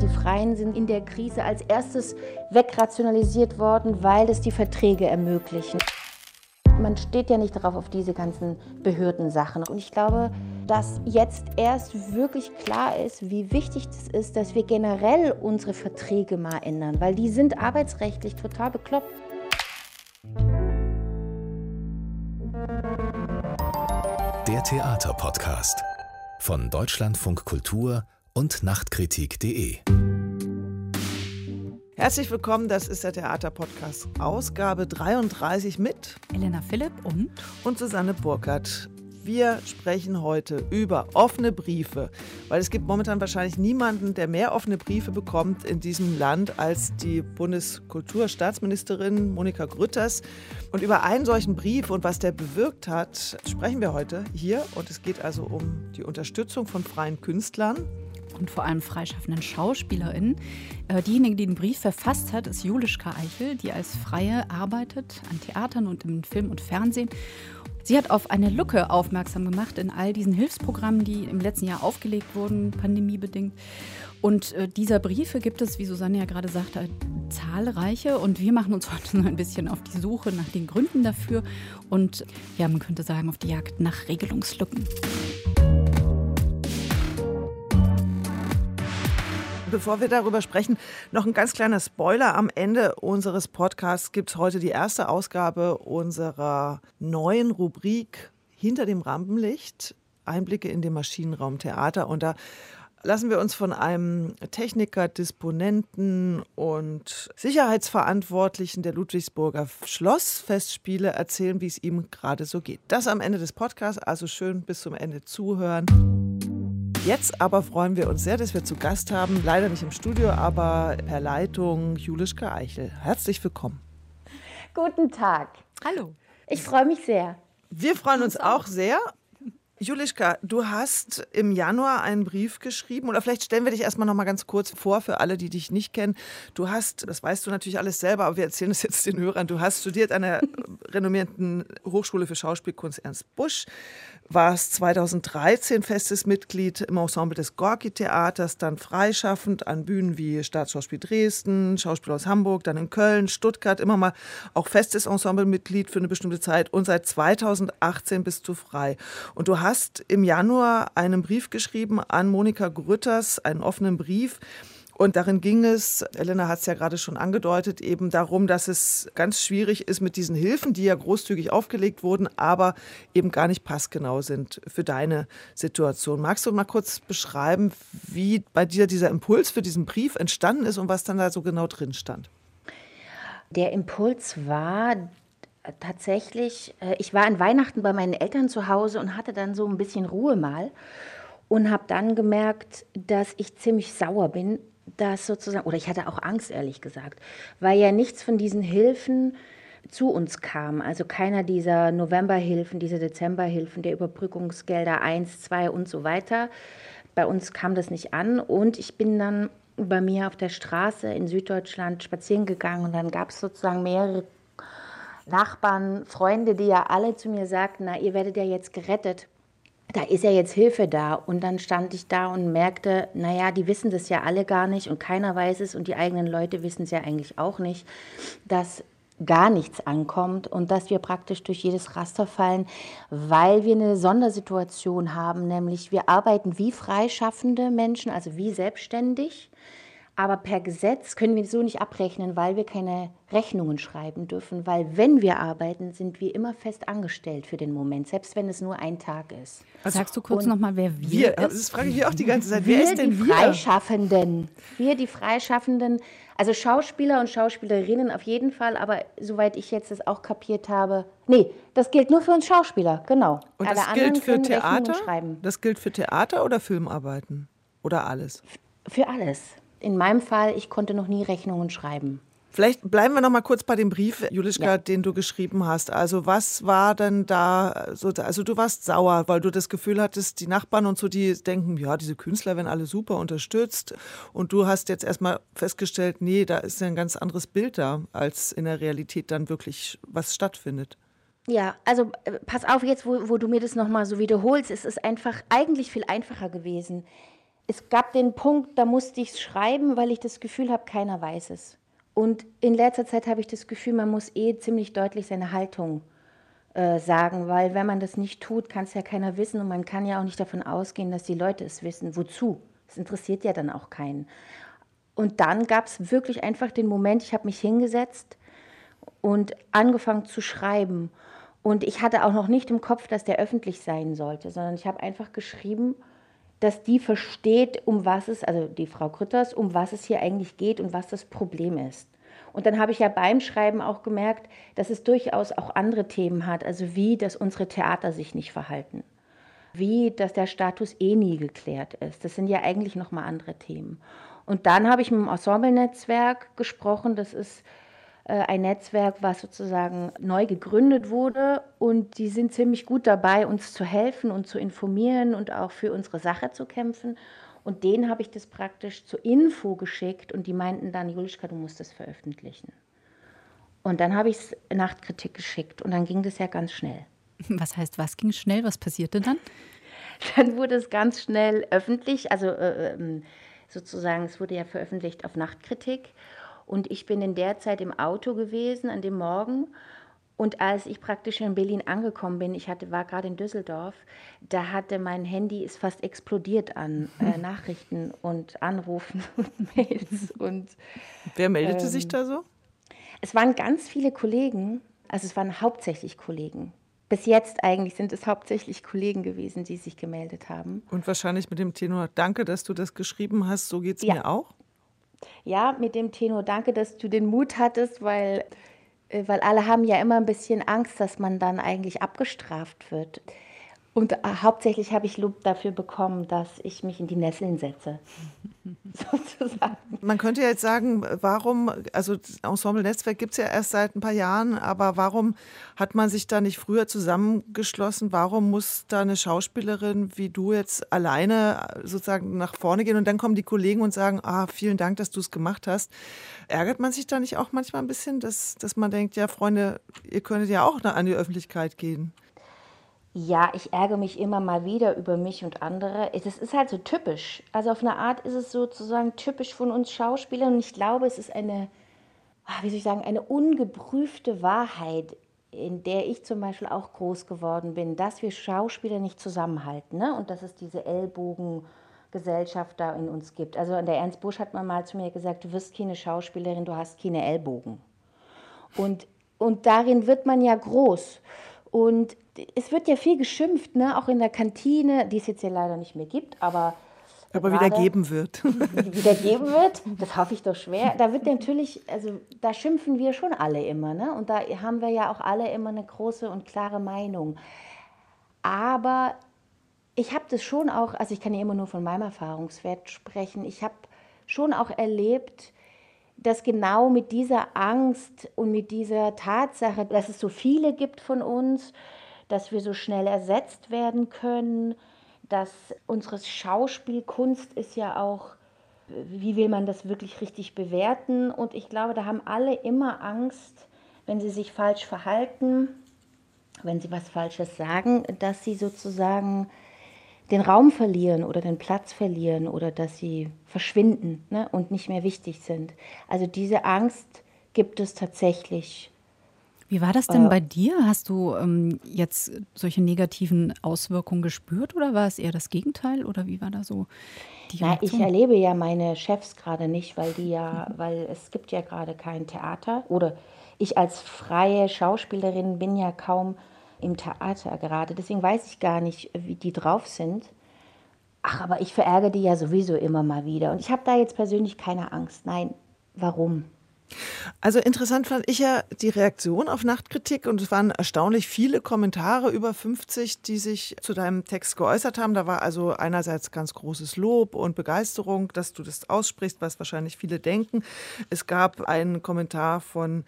Die Freien sind in der Krise als erstes wegrationalisiert worden, weil es die Verträge ermöglichen. Man steht ja nicht darauf auf diese ganzen Behördensachen. Und ich glaube, dass jetzt erst wirklich klar ist, wie wichtig es das ist, dass wir generell unsere Verträge mal ändern, weil die sind arbeitsrechtlich total bekloppt. Der Theaterpodcast von Deutschlandfunk Kultur und Nachtkritik.de. Herzlich willkommen, das ist der Theaterpodcast, Ausgabe 33 mit Elena Philipp und und Susanne Burkhardt. Wir sprechen heute über offene Briefe, weil es gibt momentan wahrscheinlich niemanden, der mehr offene Briefe bekommt in diesem Land als die Bundeskulturstaatsministerin Monika Grütters. Und über einen solchen Brief und was der bewirkt hat, sprechen wir heute hier. Und es geht also um die Unterstützung von freien Künstlern und vor allem freischaffenden SchauspielerInnen. Äh, diejenige, die den Brief verfasst hat, ist Julischka Eichel, die als Freie arbeitet an Theatern und im Film und Fernsehen. Sie hat auf eine Lücke aufmerksam gemacht in all diesen Hilfsprogrammen, die im letzten Jahr aufgelegt wurden, pandemiebedingt. Und äh, dieser Briefe gibt es, wie Susanne ja gerade sagte, zahlreiche. Und wir machen uns heute ein bisschen auf die Suche nach den Gründen dafür. Und ja, man könnte sagen, auf die Jagd nach Regelungslücken. Bevor wir darüber sprechen, noch ein ganz kleiner Spoiler. Am Ende unseres Podcasts gibt es heute die erste Ausgabe unserer neuen Rubrik Hinter dem Rampenlicht. Einblicke in den Maschinenraum Theater. Und da lassen wir uns von einem Techniker, Disponenten und Sicherheitsverantwortlichen der Ludwigsburger Schlossfestspiele erzählen, wie es ihm gerade so geht. Das am Ende des Podcasts, also schön bis zum Ende zuhören. Jetzt aber freuen wir uns sehr, dass wir zu Gast haben, leider nicht im Studio, aber per Leitung Julischka Eichel. Herzlich willkommen. Guten Tag. Hallo. Ich freue mich sehr. Wir freuen uns auch sehr. Julischka, du hast im Januar einen Brief geschrieben oder vielleicht stellen wir dich erstmal noch mal ganz kurz vor für alle, die dich nicht kennen. Du hast, das weißt du natürlich alles selber, aber wir erzählen es jetzt den Hörern. Du hast studiert an der renommierten Hochschule für Schauspielkunst Ernst Busch, warst 2013 festes Mitglied im Ensemble des Gorki-Theaters, dann freischaffend an Bühnen wie Staatsschauspiel Dresden, Schauspiel aus Hamburg, dann in Köln, Stuttgart, immer mal auch festes Ensemblemitglied für eine bestimmte Zeit und seit 2018 bist du frei. Und du hast im Januar einen Brief geschrieben an Monika Grütters, einen offenen Brief, und darin ging es, Elena hat es ja gerade schon angedeutet, eben darum, dass es ganz schwierig ist mit diesen Hilfen, die ja großzügig aufgelegt wurden, aber eben gar nicht passgenau sind für deine Situation. Magst du mal kurz beschreiben, wie bei dir dieser Impuls für diesen Brief entstanden ist und was dann da so genau drin stand? Der Impuls war tatsächlich, äh, ich war an Weihnachten bei meinen Eltern zu Hause und hatte dann so ein bisschen Ruhe mal und habe dann gemerkt, dass ich ziemlich sauer bin dass sozusagen, oder ich hatte auch Angst, ehrlich gesagt, weil ja nichts von diesen Hilfen zu uns kam. Also keiner dieser Novemberhilfen, diese Dezemberhilfen, der Überbrückungsgelder 1, 2 und so weiter. Bei uns kam das nicht an und ich bin dann bei mir auf der Straße in Süddeutschland spazieren gegangen und dann gab es sozusagen mehrere Nachbarn, Freunde, die ja alle zu mir sagten, na, ihr werdet ja jetzt gerettet da ist ja jetzt Hilfe da. Und dann stand ich da und merkte, naja, die wissen das ja alle gar nicht und keiner weiß es und die eigenen Leute wissen es ja eigentlich auch nicht, dass gar nichts ankommt und dass wir praktisch durch jedes Raster fallen, weil wir eine Sondersituation haben, nämlich wir arbeiten wie freischaffende Menschen, also wie selbstständig aber per Gesetz können wir so nicht abrechnen, weil wir keine Rechnungen schreiben dürfen. Weil wenn wir arbeiten, sind wir immer fest angestellt für den Moment, selbst wenn es nur ein Tag ist. Also Sagst du kurz nochmal, wer wir, wir ist? Das frage ich mich auch die ganze Zeit. Wir wer ist denn die wir? Freischaffenden. Wir, die Freischaffenden. Also Schauspieler und Schauspielerinnen auf jeden Fall, aber soweit ich jetzt das auch kapiert habe, nee, das gilt nur für uns Schauspieler, genau. Und das Alle gilt für Theater? Das gilt für Theater oder Filmarbeiten? Oder alles? Für alles in meinem Fall, ich konnte noch nie Rechnungen schreiben. Vielleicht bleiben wir noch mal kurz bei dem Brief, Julischka, ja. den du geschrieben hast. Also was war denn da, so, also du warst sauer, weil du das Gefühl hattest, die Nachbarn und so, die denken, ja, diese Künstler werden alle super unterstützt. Und du hast jetzt erstmal festgestellt, nee, da ist ja ein ganz anderes Bild da, als in der Realität dann wirklich was stattfindet. Ja, also äh, pass auf jetzt, wo, wo du mir das nochmal so wiederholst. Es ist einfach eigentlich viel einfacher gewesen es gab den Punkt, da musste ich es schreiben, weil ich das Gefühl habe, keiner weiß es. Und in letzter Zeit habe ich das Gefühl, man muss eh ziemlich deutlich seine Haltung äh, sagen, weil wenn man das nicht tut, kann es ja keiner wissen und man kann ja auch nicht davon ausgehen, dass die Leute es wissen. Wozu? Es interessiert ja dann auch keinen. Und dann gab es wirklich einfach den Moment, ich habe mich hingesetzt und angefangen zu schreiben. Und ich hatte auch noch nicht im Kopf, dass der öffentlich sein sollte, sondern ich habe einfach geschrieben, dass die versteht, um was es, also die Frau Krütters, um was es hier eigentlich geht und was das Problem ist. Und dann habe ich ja beim Schreiben auch gemerkt, dass es durchaus auch andere Themen hat, also wie, dass unsere Theater sich nicht verhalten, wie, dass der Status eh nie geklärt ist. Das sind ja eigentlich nochmal andere Themen. Und dann habe ich mit dem Ensemble-Netzwerk gesprochen, das ist ein Netzwerk, was sozusagen neu gegründet wurde. Und die sind ziemlich gut dabei, uns zu helfen und zu informieren und auch für unsere Sache zu kämpfen. Und denen habe ich das praktisch zur Info geschickt und die meinten dann, Julischka, du musst das veröffentlichen. Und dann habe ich es Nachtkritik geschickt und dann ging das ja ganz schnell. Was heißt, was ging schnell? Was passierte dann? Dann wurde es ganz schnell öffentlich, also äh, ähm, sozusagen, es wurde ja veröffentlicht auf Nachtkritik. Und ich bin in der Zeit im Auto gewesen, an dem Morgen. Und als ich praktisch in Berlin angekommen bin, ich hatte, war gerade in Düsseldorf, da hatte mein Handy ist fast explodiert an äh, Nachrichten und Anrufen und Mails. Und, Wer meldete ähm, sich da so? Es waren ganz viele Kollegen, also es waren hauptsächlich Kollegen. Bis jetzt eigentlich sind es hauptsächlich Kollegen gewesen, die sich gemeldet haben. Und wahrscheinlich mit dem Tenor, danke, dass du das geschrieben hast, so geht es ja. mir auch. Ja, mit dem Tenor, danke, dass du den Mut hattest, weil, äh, weil alle haben ja immer ein bisschen Angst, dass man dann eigentlich abgestraft wird. Und äh, hauptsächlich habe ich Lob dafür bekommen, dass ich mich in die Nesseln setze. sozusagen. Man könnte jetzt sagen, warum, also Ensemble Netzwerk gibt es ja erst seit ein paar Jahren, aber warum hat man sich da nicht früher zusammengeschlossen? Warum muss da eine Schauspielerin wie du jetzt alleine sozusagen nach vorne gehen und dann kommen die Kollegen und sagen, ah, vielen Dank, dass du es gemacht hast. Ärgert man sich da nicht auch manchmal ein bisschen, dass, dass man denkt, ja, Freunde, ihr könntet ja auch an die Öffentlichkeit gehen? Ja, ich ärgere mich immer mal wieder über mich und andere. Das ist halt so typisch. Also auf eine Art ist es sozusagen typisch von uns Schauspielern. Und ich glaube, es ist eine, ah, wie soll ich sagen, eine ungeprüfte Wahrheit, in der ich zum Beispiel auch groß geworden bin, dass wir Schauspieler nicht zusammenhalten. Ne? Und dass es diese Ellbogengesellschaft da in uns gibt. Also der Ernst Busch hat mal zu mir gesagt, du wirst keine Schauspielerin, du hast keine Ellbogen. Und, und darin wird man ja groß. Und es wird ja viel geschimpft, ne? auch in der Kantine, die es jetzt ja leider nicht mehr gibt, aber. Aber wieder geben wird. wieder geben wird, das hoffe ich doch schwer. Da wird natürlich, also da schimpfen wir schon alle immer, ne? Und da haben wir ja auch alle immer eine große und klare Meinung. Aber ich habe das schon auch, also ich kann ja immer nur von meinem Erfahrungswert sprechen, ich habe schon auch erlebt, dass genau mit dieser Angst und mit dieser Tatsache, dass es so viele gibt von uns, dass wir so schnell ersetzt werden können, dass unsere Schauspielkunst ist ja auch, wie will man das wirklich richtig bewerten? Und ich glaube, da haben alle immer Angst, wenn sie sich falsch verhalten, wenn sie was Falsches sagen, dass sie sozusagen den Raum verlieren oder den Platz verlieren oder dass sie verschwinden ne, und nicht mehr wichtig sind. Also diese Angst gibt es tatsächlich. Wie war das denn äh, bei dir? Hast du ähm, jetzt solche negativen Auswirkungen gespürt oder war es eher das Gegenteil oder wie war da so die Na, ich erlebe ja meine Chefs gerade nicht, weil die ja, weil es gibt ja gerade kein Theater oder ich als freie Schauspielerin bin ja kaum im Theater gerade. Deswegen weiß ich gar nicht, wie die drauf sind. Ach, aber ich verärgere die ja sowieso immer mal wieder. Und ich habe da jetzt persönlich keine Angst. Nein, warum? Also interessant fand ich ja die Reaktion auf Nachtkritik und es waren erstaunlich viele Kommentare, über 50, die sich zu deinem Text geäußert haben. Da war also einerseits ganz großes Lob und Begeisterung, dass du das aussprichst, was wahrscheinlich viele denken. Es gab einen Kommentar von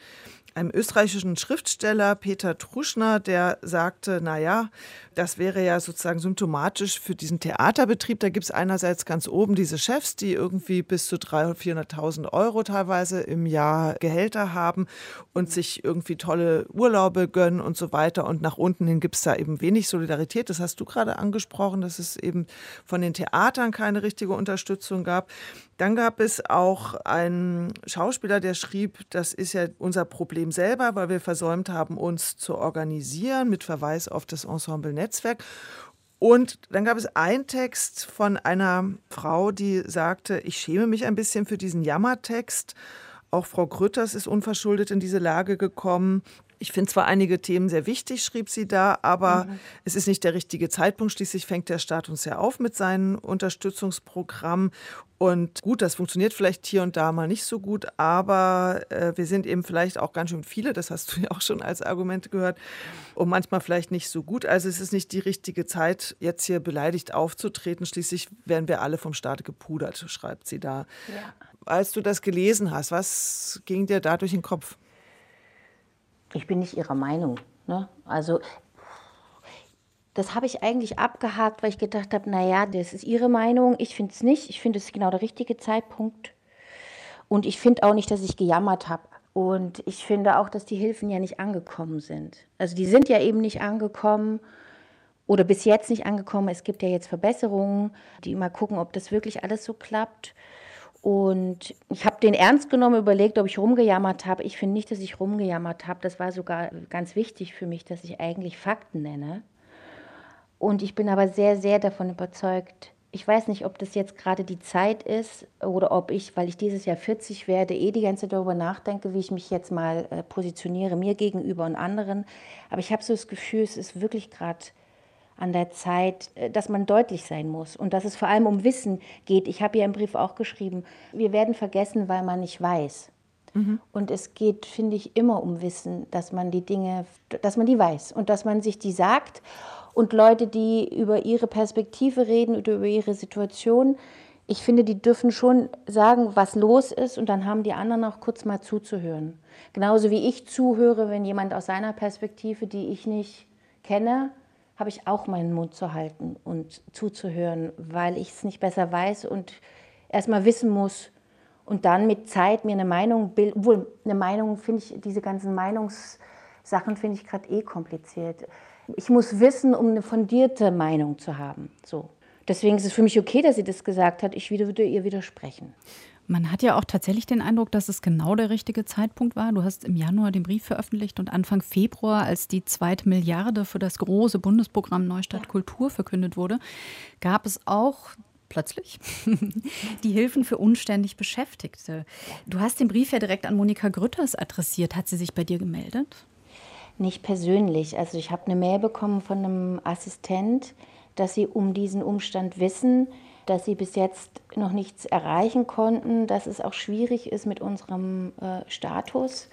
einem österreichischen Schriftsteller, Peter Truschner, der sagte, naja, das wäre ja sozusagen symptomatisch für diesen Theaterbetrieb. Da gibt es einerseits ganz oben diese Chefs, die irgendwie bis zu 300.000, 400.000 Euro teilweise im Jahr Gehälter haben und sich irgendwie tolle Urlaube gönnen und so weiter. Und nach unten hin gibt es da eben wenig Solidarität. Das hast du gerade angesprochen, dass es eben von den Theatern keine richtige Unterstützung gab. Dann gab es auch einen Schauspieler, der schrieb, das ist ja unser Problem selber, weil wir versäumt haben, uns zu organisieren mit Verweis auf das Ensemble Netzwerk. Und dann gab es einen Text von einer Frau, die sagte, ich schäme mich ein bisschen für diesen Jammertext. Auch Frau Grütters ist unverschuldet in diese Lage gekommen. Ich finde zwar einige Themen sehr wichtig, schrieb sie da, aber mhm. es ist nicht der richtige Zeitpunkt. Schließlich fängt der Staat uns ja auf mit seinem Unterstützungsprogramm. Und gut, das funktioniert vielleicht hier und da mal nicht so gut, aber äh, wir sind eben vielleicht auch ganz schön viele, das hast du ja auch schon als Argument gehört, und manchmal vielleicht nicht so gut. Also es ist nicht die richtige Zeit, jetzt hier beleidigt aufzutreten. Schließlich werden wir alle vom Staat gepudert, schreibt sie da. Ja. Als du das gelesen hast, was ging dir da durch den Kopf? Ich bin nicht ihrer Meinung. Ne? Also das habe ich eigentlich abgehakt, weil ich gedacht habe, naja, das ist ihre Meinung, ich finde es nicht, ich finde es genau der richtige Zeitpunkt. Und ich finde auch nicht, dass ich gejammert habe. Und ich finde auch, dass die Hilfen ja nicht angekommen sind. Also die sind ja eben nicht angekommen oder bis jetzt nicht angekommen. Es gibt ja jetzt Verbesserungen, die mal gucken, ob das wirklich alles so klappt. Und ich habe den ernst genommen, überlegt, ob ich rumgejammert habe. Ich finde nicht, dass ich rumgejammert habe. Das war sogar ganz wichtig für mich, dass ich eigentlich Fakten nenne. Und ich bin aber sehr, sehr davon überzeugt, ich weiß nicht, ob das jetzt gerade die Zeit ist oder ob ich, weil ich dieses Jahr 40 werde, eh die ganze Zeit darüber nachdenke, wie ich mich jetzt mal äh, positioniere, mir gegenüber und anderen. Aber ich habe so das Gefühl, es ist wirklich gerade an der Zeit, äh, dass man deutlich sein muss und dass es vor allem um Wissen geht. Ich habe ja im Brief auch geschrieben, wir werden vergessen, weil man nicht weiß. Mhm. Und es geht, finde ich, immer um Wissen, dass man die Dinge, dass man die weiß und dass man sich die sagt. Und Leute, die über ihre Perspektive reden oder über ihre Situation, ich finde, die dürfen schon sagen, was los ist und dann haben die anderen auch kurz mal zuzuhören. Genauso wie ich zuhöre, wenn jemand aus seiner Perspektive, die ich nicht kenne, habe ich auch meinen Mund zu halten und zuzuhören, weil ich es nicht besser weiß und erstmal wissen muss und dann mit Zeit mir eine Meinung bilden. Obwohl, eine Meinung finde ich, diese ganzen Meinungssachen finde ich gerade eh kompliziert. Ich muss wissen, um eine fundierte Meinung zu haben. So. Deswegen ist es für mich okay, dass sie das gesagt hat. Ich würde ihr widersprechen. Man hat ja auch tatsächlich den Eindruck, dass es genau der richtige Zeitpunkt war. Du hast im Januar den Brief veröffentlicht und Anfang Februar, als die zweite Milliarde für das große Bundesprogramm Neustadt Kultur verkündet wurde, gab es auch plötzlich die Hilfen für unständig Beschäftigte. Du hast den Brief ja direkt an Monika Grütters adressiert. Hat sie sich bei dir gemeldet? Nicht persönlich. Also ich habe eine Mail bekommen von einem Assistent, dass sie um diesen Umstand wissen dass sie bis jetzt noch nichts erreichen konnten, dass es auch schwierig ist mit unserem äh, Status,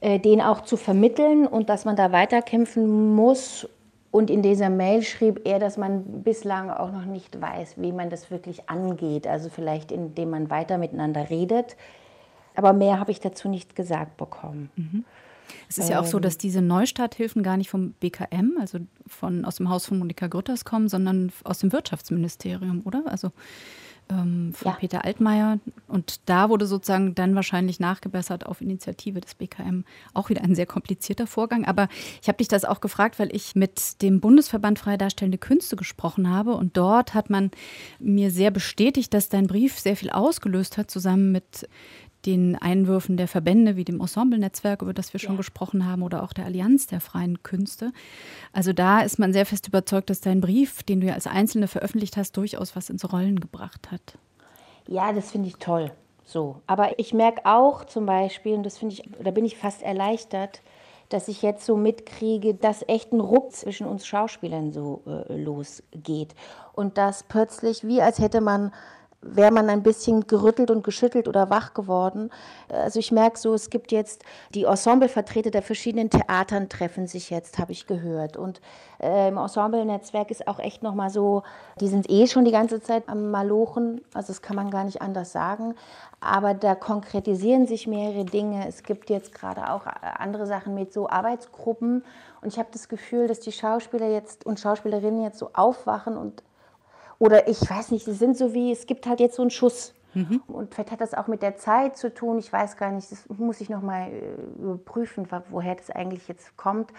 äh, den auch zu vermitteln und dass man da weiterkämpfen muss. Und in dieser Mail schrieb er, dass man bislang auch noch nicht weiß, wie man das wirklich angeht. Also vielleicht indem man weiter miteinander redet. Aber mehr habe ich dazu nicht gesagt bekommen. Mhm. Es ist ja auch so, dass ähm. diese Neustarthilfen gar nicht vom BKM, also von, aus dem Haus von Monika Grütters kommen, sondern aus dem Wirtschaftsministerium, oder? Also ähm, von ja. Peter Altmaier. Und da wurde sozusagen dann wahrscheinlich nachgebessert auf Initiative des BKM. Auch wieder ein sehr komplizierter Vorgang. Aber ich habe dich das auch gefragt, weil ich mit dem Bundesverband Freie Darstellende Künste gesprochen habe. Und dort hat man mir sehr bestätigt, dass dein Brief sehr viel ausgelöst hat, zusammen mit den Einwürfen der Verbände wie dem Ensemble-Netzwerk, über das wir schon ja. gesprochen haben, oder auch der Allianz der freien Künste. Also da ist man sehr fest überzeugt, dass dein Brief, den du ja als Einzelne veröffentlicht hast, durchaus was ins Rollen gebracht hat. Ja, das finde ich toll. So. Aber ich merke auch zum Beispiel, und das finde ich, da bin ich fast erleichtert, dass ich jetzt so mitkriege, dass echt ein Ruck zwischen uns Schauspielern so äh, losgeht. Und dass plötzlich, wie als hätte man wäre man ein bisschen gerüttelt und geschüttelt oder wach geworden. Also ich merke so, es gibt jetzt die Ensemblevertreter der verschiedenen Theatern treffen sich jetzt, habe ich gehört. Und äh, im Ensemble-Netzwerk ist auch echt nochmal so, die sind eh schon die ganze Zeit am Malochen, also das kann man gar nicht anders sagen. Aber da konkretisieren sich mehrere Dinge. Es gibt jetzt gerade auch andere Sachen mit so Arbeitsgruppen. Und ich habe das Gefühl, dass die Schauspieler jetzt und Schauspielerinnen jetzt so aufwachen und oder ich weiß nicht, sie sind so wie, es gibt halt jetzt so einen Schuss. Mhm. Und vielleicht hat das auch mit der Zeit zu tun. Ich weiß gar nicht, das muss ich nochmal äh, überprüfen, woher das eigentlich jetzt kommt.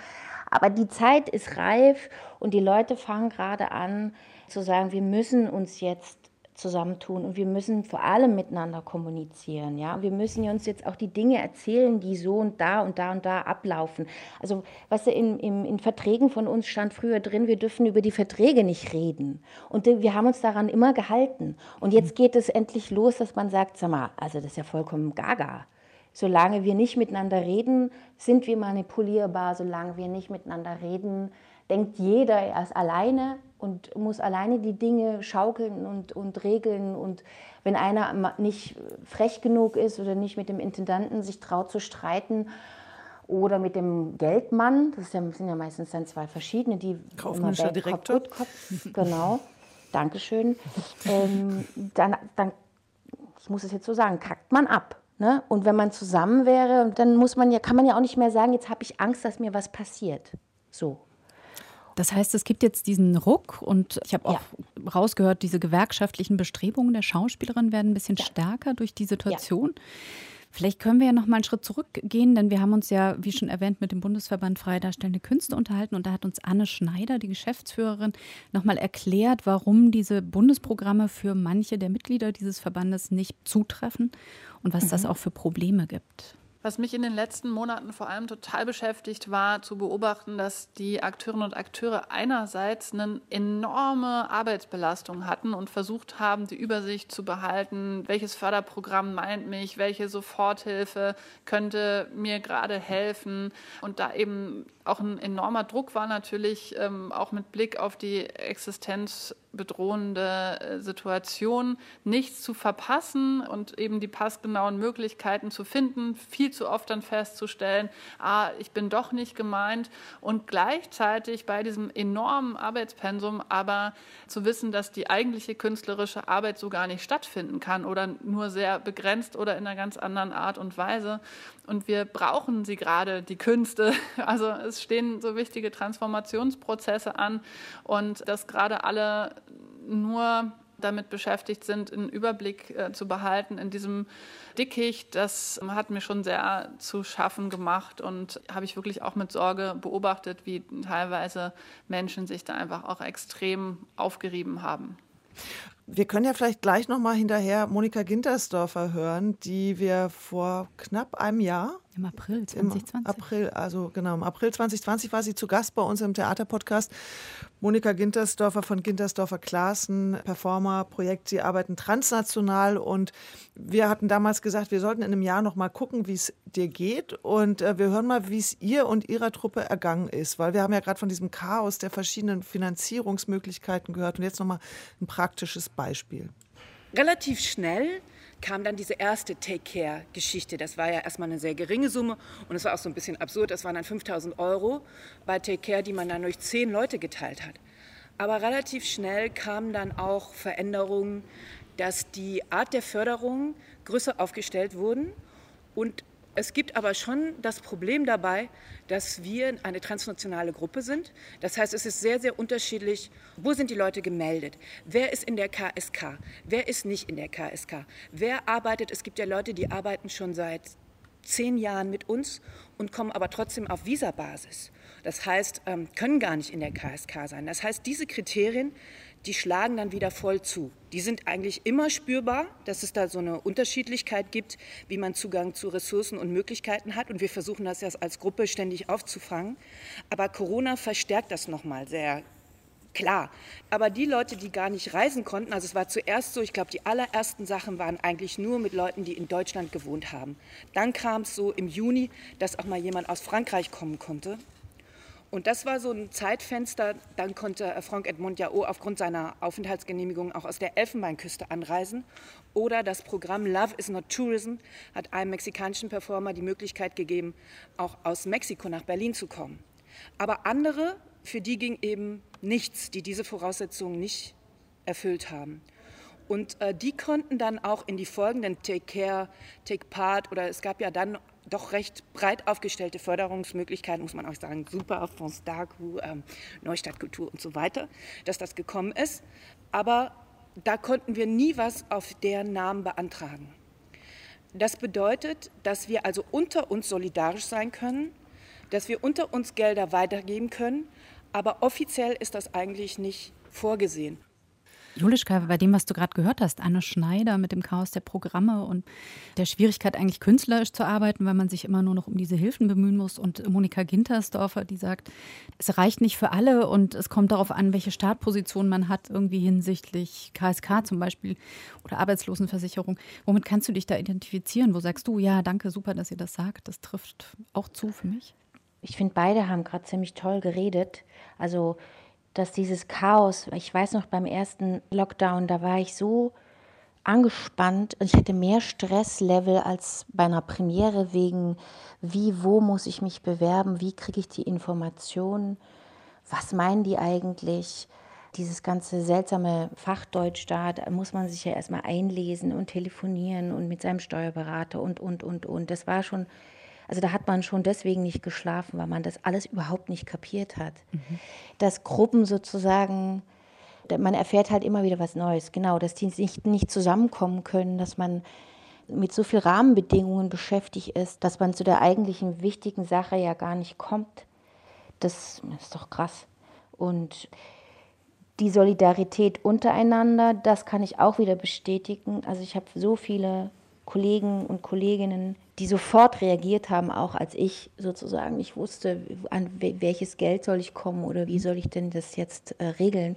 Aber die Zeit ist reif und die Leute fangen gerade an zu sagen, wir müssen uns jetzt zusammentun und wir müssen vor allem miteinander kommunizieren. Ja? Wir müssen uns jetzt auch die Dinge erzählen, die so und da und da und da ablaufen. Also was in, in, in Verträgen von uns stand früher drin, wir dürfen über die Verträge nicht reden. Und wir haben uns daran immer gehalten. Und jetzt geht es endlich los, dass man sagt, sag mal, also das ist ja vollkommen gaga. Solange wir nicht miteinander reden, sind wir manipulierbar. Solange wir nicht miteinander reden, denkt jeder erst alleine und muss alleine die Dinge schaukeln und, und regeln. Und wenn einer nicht frech genug ist oder nicht mit dem Intendanten sich traut zu streiten oder mit dem Geldmann, das sind ja meistens dann zwei verschiedene, die Kaufmännischer Direktor. Kopf, genau, Dankeschön. Ähm, dann, dann, ich muss es jetzt so sagen, kackt man ab. Ne? Und wenn man zusammen wäre, dann muss man ja, kann man ja auch nicht mehr sagen, jetzt habe ich Angst, dass mir was passiert. So. Das heißt, es gibt jetzt diesen Ruck und ich habe auch ja. rausgehört, diese gewerkschaftlichen Bestrebungen der Schauspielerin werden ein bisschen ja. stärker durch die Situation. Ja. Vielleicht können wir ja noch mal einen Schritt zurückgehen, denn wir haben uns ja, wie schon erwähnt, mit dem Bundesverband Freie Darstellende Künste unterhalten und da hat uns Anne Schneider, die Geschäftsführerin, noch mal erklärt, warum diese Bundesprogramme für manche der Mitglieder dieses Verbandes nicht zutreffen und was mhm. das auch für Probleme gibt. Was mich in den letzten Monaten vor allem total beschäftigt, war zu beobachten, dass die Akteurinnen und Akteure einerseits eine enorme Arbeitsbelastung hatten und versucht haben, die Übersicht zu behalten, welches Förderprogramm meint mich, welche Soforthilfe könnte mir gerade helfen? Und da eben auch ein enormer Druck war natürlich ähm, auch mit Blick auf die existenzbedrohende äh, Situation, nichts zu verpassen und eben die passgenauen Möglichkeiten zu finden, viel zu oft dann festzustellen, ah, ich bin doch nicht gemeint und gleichzeitig bei diesem enormen Arbeitspensum aber zu wissen, dass die eigentliche künstlerische Arbeit so gar nicht stattfinden kann oder nur sehr begrenzt oder in einer ganz anderen Art und Weise. Und wir brauchen sie gerade, die Künste. Also es stehen so wichtige Transformationsprozesse an und dass gerade alle nur damit beschäftigt sind, einen Überblick äh, zu behalten in diesem Dickicht, das hat mir schon sehr zu schaffen gemacht und habe ich wirklich auch mit Sorge beobachtet, wie teilweise Menschen sich da einfach auch extrem aufgerieben haben. Wir können ja vielleicht gleich noch mal hinterher Monika Gintersdorfer hören, die wir vor knapp einem Jahr im April 2020. Im April, also genau, im April 2020 war sie zu Gast bei uns im Theaterpodcast. Monika Gintersdorfer von Gintersdorfer Klassen, Performer-Projekt. Sie arbeiten transnational und wir hatten damals gesagt, wir sollten in einem Jahr noch mal gucken, wie es dir geht. Und äh, wir hören mal, wie es ihr und ihrer Truppe ergangen ist, weil wir haben ja gerade von diesem Chaos der verschiedenen Finanzierungsmöglichkeiten gehört. Und jetzt noch mal ein praktisches Beispiel. Relativ schnell kam dann diese erste Take-Care-Geschichte. Das war ja erstmal eine sehr geringe Summe und es war auch so ein bisschen absurd. Das waren dann 5000 Euro bei Take-Care, die man dann durch zehn Leute geteilt hat. Aber relativ schnell kamen dann auch Veränderungen, dass die Art der Förderung größer aufgestellt wurden und es gibt aber schon das Problem dabei, dass wir eine transnationale Gruppe sind. Das heißt, es ist sehr, sehr unterschiedlich, wo sind die Leute gemeldet? Wer ist in der KSK? Wer ist nicht in der KSK? Wer arbeitet? Es gibt ja Leute, die arbeiten schon seit zehn Jahren mit uns und kommen aber trotzdem auf Visabasis. Das heißt, ähm, können gar nicht in der KSK sein. Das heißt, diese Kriterien die schlagen dann wieder voll zu. Die sind eigentlich immer spürbar, dass es da so eine Unterschiedlichkeit gibt, wie man Zugang zu Ressourcen und Möglichkeiten hat. Und wir versuchen das ja als Gruppe ständig aufzufangen. Aber Corona verstärkt das nochmal sehr klar. Aber die Leute, die gar nicht reisen konnten, also es war zuerst so, ich glaube, die allerersten Sachen waren eigentlich nur mit Leuten, die in Deutschland gewohnt haben. Dann kam es so im Juni, dass auch mal jemand aus Frankreich kommen konnte. Und das war so ein Zeitfenster, dann konnte Franck Edmond Jao aufgrund seiner Aufenthaltsgenehmigung auch aus der Elfenbeinküste anreisen. Oder das Programm Love is not Tourism hat einem mexikanischen Performer die Möglichkeit gegeben, auch aus Mexiko nach Berlin zu kommen. Aber andere, für die ging eben nichts, die diese Voraussetzungen nicht erfüllt haben. Und äh, die konnten dann auch in die folgenden Take Care, Take Part oder es gab ja dann doch recht breit aufgestellte Förderungsmöglichkeiten, muss man auch sagen, super, Fonds Dagu, ähm, Neustadtkultur und so weiter, dass das gekommen ist. Aber da konnten wir nie was auf deren Namen beantragen. Das bedeutet, dass wir also unter uns solidarisch sein können, dass wir unter uns Gelder weitergeben können, aber offiziell ist das eigentlich nicht vorgesehen. Julischka, bei dem, was du gerade gehört hast, Anne Schneider mit dem Chaos der Programme und der Schwierigkeit, eigentlich künstlerisch zu arbeiten, weil man sich immer nur noch um diese Hilfen bemühen muss. Und Monika Gintersdorfer, die sagt, es reicht nicht für alle und es kommt darauf an, welche Startposition man hat, irgendwie hinsichtlich KSK zum Beispiel oder Arbeitslosenversicherung. Womit kannst du dich da identifizieren? Wo sagst du, ja, danke, super, dass ihr das sagt. Das trifft auch zu für mich. Ich finde, beide haben gerade ziemlich toll geredet. Also dass dieses Chaos, ich weiß noch beim ersten Lockdown, da war ich so angespannt und ich hatte mehr Stresslevel als bei einer Premiere wegen, wie, wo muss ich mich bewerben, wie kriege ich die Informationen, was meinen die eigentlich, dieses ganze seltsame Fachdeutsch da, da muss man sich ja erstmal einlesen und telefonieren und mit seinem Steuerberater und, und, und, und. Das war schon also da hat man schon deswegen nicht geschlafen, weil man das alles überhaupt nicht kapiert hat. Mhm. Dass Gruppen sozusagen, man erfährt halt immer wieder was Neues, genau, dass die nicht, nicht zusammenkommen können, dass man mit so vielen Rahmenbedingungen beschäftigt ist, dass man zu der eigentlichen wichtigen Sache ja gar nicht kommt. Das ist doch krass. Und die Solidarität untereinander, das kann ich auch wieder bestätigen. Also ich habe so viele Kollegen und Kolleginnen, die sofort reagiert haben, auch als ich sozusagen nicht wusste, an welches Geld soll ich kommen oder wie soll ich denn das jetzt äh, regeln.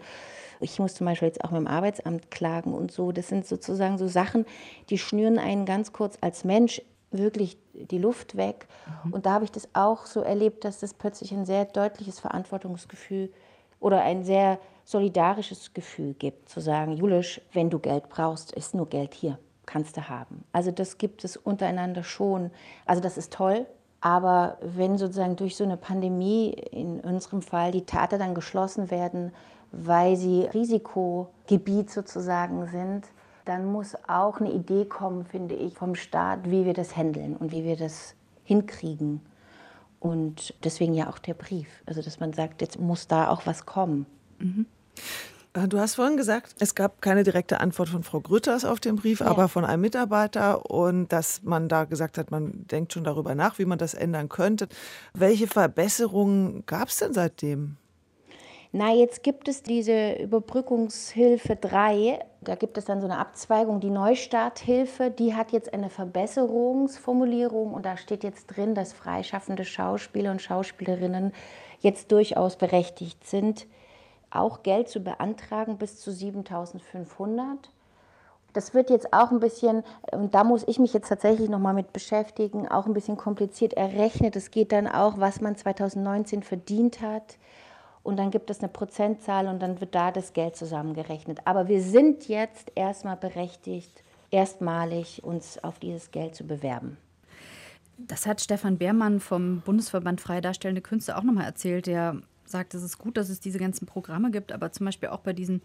Ich muss zum Beispiel jetzt auch mit dem Arbeitsamt klagen und so. Das sind sozusagen so Sachen, die schnüren einen ganz kurz als Mensch wirklich die Luft weg. Mhm. Und da habe ich das auch so erlebt, dass das plötzlich ein sehr deutliches Verantwortungsgefühl oder ein sehr solidarisches Gefühl gibt, zu sagen, Julisch, wenn du Geld brauchst, ist nur Geld hier kannst du haben. Also das gibt es untereinander schon. Also das ist toll. Aber wenn sozusagen durch so eine Pandemie, in unserem Fall, die Theater dann geschlossen werden, weil sie Risikogebiet sozusagen sind, dann muss auch eine Idee kommen, finde ich, vom Staat, wie wir das handeln und wie wir das hinkriegen. Und deswegen ja auch der Brief. Also, dass man sagt, jetzt muss da auch was kommen. Mhm. Äh, du hast vorhin gesagt, es gab keine direkte Antwort von Frau Grütters auf den Brief, ja. aber von einem Mitarbeiter und dass man da gesagt hat, man denkt schon darüber nach, wie man das ändern könnte. Welche Verbesserungen gab es denn seitdem? Na, jetzt gibt es diese Überbrückungshilfe 3. Da gibt es dann so eine Abzweigung, die Neustarthilfe. Die hat jetzt eine Verbesserungsformulierung und da steht jetzt drin, dass freischaffende Schauspieler und Schauspielerinnen jetzt durchaus berechtigt sind, auch Geld zu beantragen bis zu 7500. Das wird jetzt auch ein bisschen, und da muss ich mich jetzt tatsächlich nochmal mit beschäftigen, auch ein bisschen kompliziert errechnet. Es geht dann auch, was man 2019 verdient hat. Und dann gibt es eine Prozentzahl und dann wird da das Geld zusammengerechnet. Aber wir sind jetzt erstmal berechtigt, erstmalig uns auf dieses Geld zu bewerben. Das hat Stefan Beermann vom Bundesverband Freie Darstellende Künste auch nochmal erzählt, der sagt, es ist gut, dass es diese ganzen Programme gibt, aber zum Beispiel auch bei diesen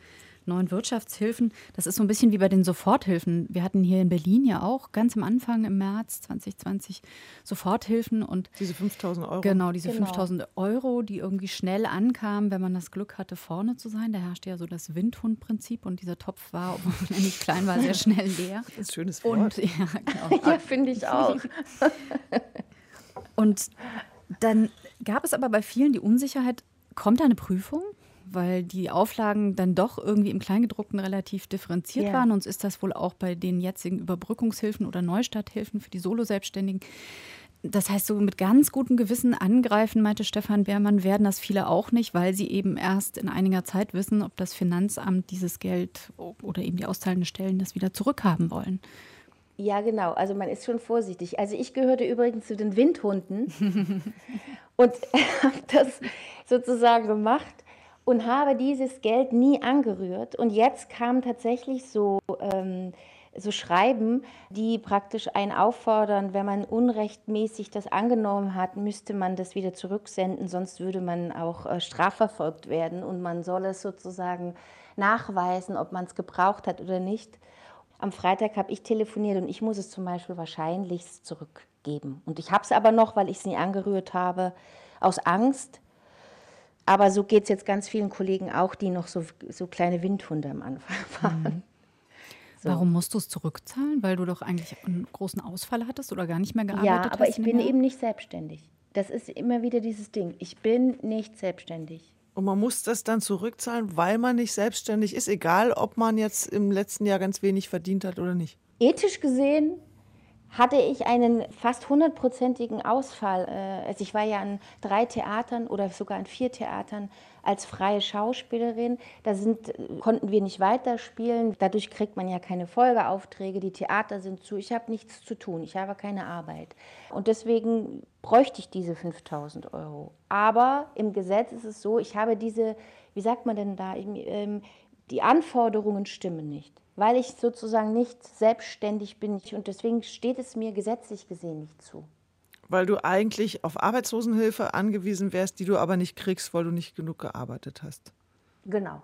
neuen Wirtschaftshilfen, das ist so ein bisschen wie bei den Soforthilfen. Wir hatten hier in Berlin ja auch ganz am Anfang im März 2020 Soforthilfen und diese 5000 Euro. Genau, diese genau. 5000 Euro, die irgendwie schnell ankamen, wenn man das Glück hatte, vorne zu sein. Da herrschte ja so das Windhundprinzip und dieser Topf war, obwohl er nicht klein war, sehr schnell leer. Das ist ein schönes Wort. Und, ja, genau. ja finde ich auch. und dann gab es aber bei vielen die Unsicherheit, Kommt da eine Prüfung? Weil die Auflagen dann doch irgendwie im Kleingedruckten relativ differenziert yeah. waren. Uns ist das wohl auch bei den jetzigen Überbrückungshilfen oder Neustarthilfen für die Solo-Selbstständigen. Das heißt, so mit ganz gutem Gewissen angreifen, meinte Stefan Beermann, werden das viele auch nicht, weil sie eben erst in einiger Zeit wissen, ob das Finanzamt dieses Geld oder eben die auszahlenden Stellen das wieder zurückhaben wollen. Ja, genau. Also man ist schon vorsichtig. Also ich gehörte übrigens zu den Windhunden und habe das sozusagen gemacht und habe dieses Geld nie angerührt. Und jetzt kamen tatsächlich so, ähm, so Schreiben, die praktisch einen auffordern, wenn man unrechtmäßig das angenommen hat, müsste man das wieder zurücksenden, sonst würde man auch äh, strafverfolgt werden und man soll es sozusagen nachweisen, ob man es gebraucht hat oder nicht. Am Freitag habe ich telefoniert und ich muss es zum Beispiel wahrscheinlich zurückgeben. Und ich habe es aber noch, weil ich es nie angerührt habe, aus Angst. Aber so geht es jetzt ganz vielen Kollegen auch, die noch so, so kleine Windhunde am Anfang waren. Mhm. So. Warum musst du es zurückzahlen? Weil du doch eigentlich einen großen Ausfall hattest oder gar nicht mehr gearbeitet hast? Ja, aber ich bin eben nicht selbstständig. Das ist immer wieder dieses Ding. Ich bin nicht selbstständig. Und man muss das dann zurückzahlen, weil man nicht selbstständig ist, egal ob man jetzt im letzten Jahr ganz wenig verdient hat oder nicht. Ethisch gesehen hatte ich einen fast hundertprozentigen Ausfall. Äh, also ich war ja an drei Theatern oder sogar an vier Theatern als freie Schauspielerin. Da sind, konnten wir nicht weiterspielen. Dadurch kriegt man ja keine Folgeaufträge. Die Theater sind zu. Ich habe nichts zu tun. Ich habe keine Arbeit. Und deswegen bräuchte ich diese 5000 Euro. Aber im Gesetz ist es so, ich habe diese, wie sagt man denn da, ähm, die Anforderungen stimmen nicht weil ich sozusagen nicht selbstständig bin und deswegen steht es mir gesetzlich gesehen nicht zu weil du eigentlich auf Arbeitslosenhilfe angewiesen wärst, die du aber nicht kriegst, weil du nicht genug gearbeitet hast. Genau.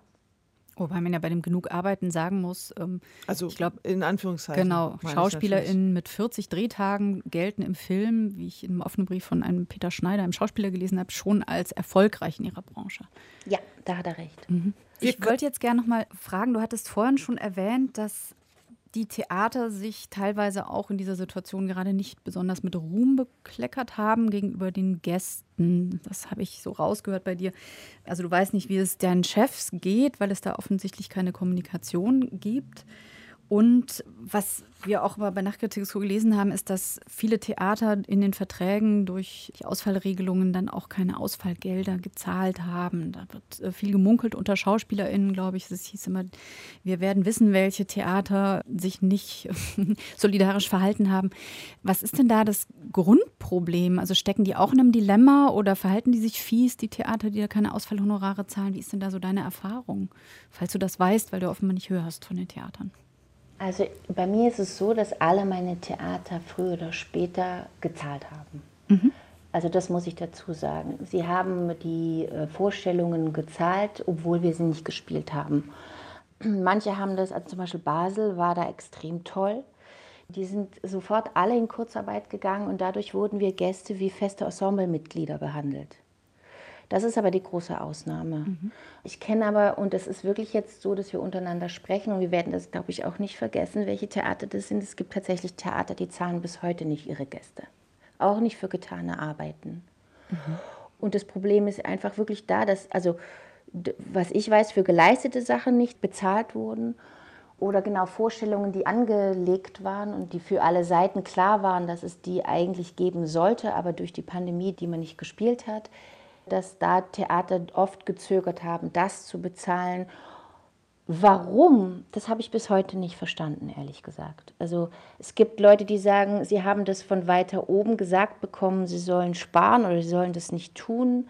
Wobei man ja bei dem genug Arbeiten sagen muss, ähm, also ich glaube, in Anführungszeichen. Genau, SchauspielerInnen mit 40 Drehtagen gelten im Film, wie ich im offenen Brief von einem Peter Schneider, einem Schauspieler gelesen habe, schon als erfolgreich in ihrer Branche. Ja, da hat er recht. Mhm. Ich wollte jetzt gerne noch mal fragen, du hattest vorhin schon erwähnt, dass die Theater sich teilweise auch in dieser Situation gerade nicht besonders mit Ruhm bekleckert haben gegenüber den Gästen. Das habe ich so rausgehört bei dir. Also du weißt nicht, wie es deinen Chefs geht, weil es da offensichtlich keine Kommunikation gibt. Und was wir auch bei Nachtkritik so gelesen haben, ist, dass viele Theater in den Verträgen durch die Ausfallregelungen dann auch keine Ausfallgelder gezahlt haben. Da wird äh, viel gemunkelt unter SchauspielerInnen, glaube ich. Es hieß immer, wir werden wissen, welche Theater sich nicht solidarisch verhalten haben. Was ist denn da das Grundproblem? Also stecken die auch in einem Dilemma oder verhalten die sich fies, die Theater, die da keine Ausfallhonorare zahlen? Wie ist denn da so deine Erfahrung? Falls du das weißt, weil du offenbar nicht hörst von den Theatern. Also bei mir ist es so, dass alle meine Theater früher oder später gezahlt haben. Mhm. Also das muss ich dazu sagen. Sie haben die äh, Vorstellungen gezahlt, obwohl wir sie nicht gespielt haben. Manche haben das, also zum Beispiel Basel war da extrem toll. Die sind sofort alle in Kurzarbeit gegangen und dadurch wurden wir Gäste wie feste Ensemblemitglieder behandelt. Das ist aber die große Ausnahme. Mhm. Ich kenne aber, und es ist wirklich jetzt so, dass wir untereinander sprechen und wir werden das, glaube ich, auch nicht vergessen, welche Theater das sind. Es gibt tatsächlich Theater, die zahlen bis heute nicht ihre Gäste. Auch nicht für getane Arbeiten. Mhm. Und das Problem ist einfach wirklich da, dass, also, was ich weiß, für geleistete Sachen nicht bezahlt wurden oder genau Vorstellungen, die angelegt waren und die für alle Seiten klar waren, dass es die eigentlich geben sollte, aber durch die Pandemie, die man nicht gespielt hat, dass da Theater oft gezögert haben, das zu bezahlen. Warum? Das habe ich bis heute nicht verstanden, ehrlich gesagt. Also es gibt Leute, die sagen, sie haben das von weiter oben gesagt bekommen, sie sollen sparen oder sie sollen das nicht tun.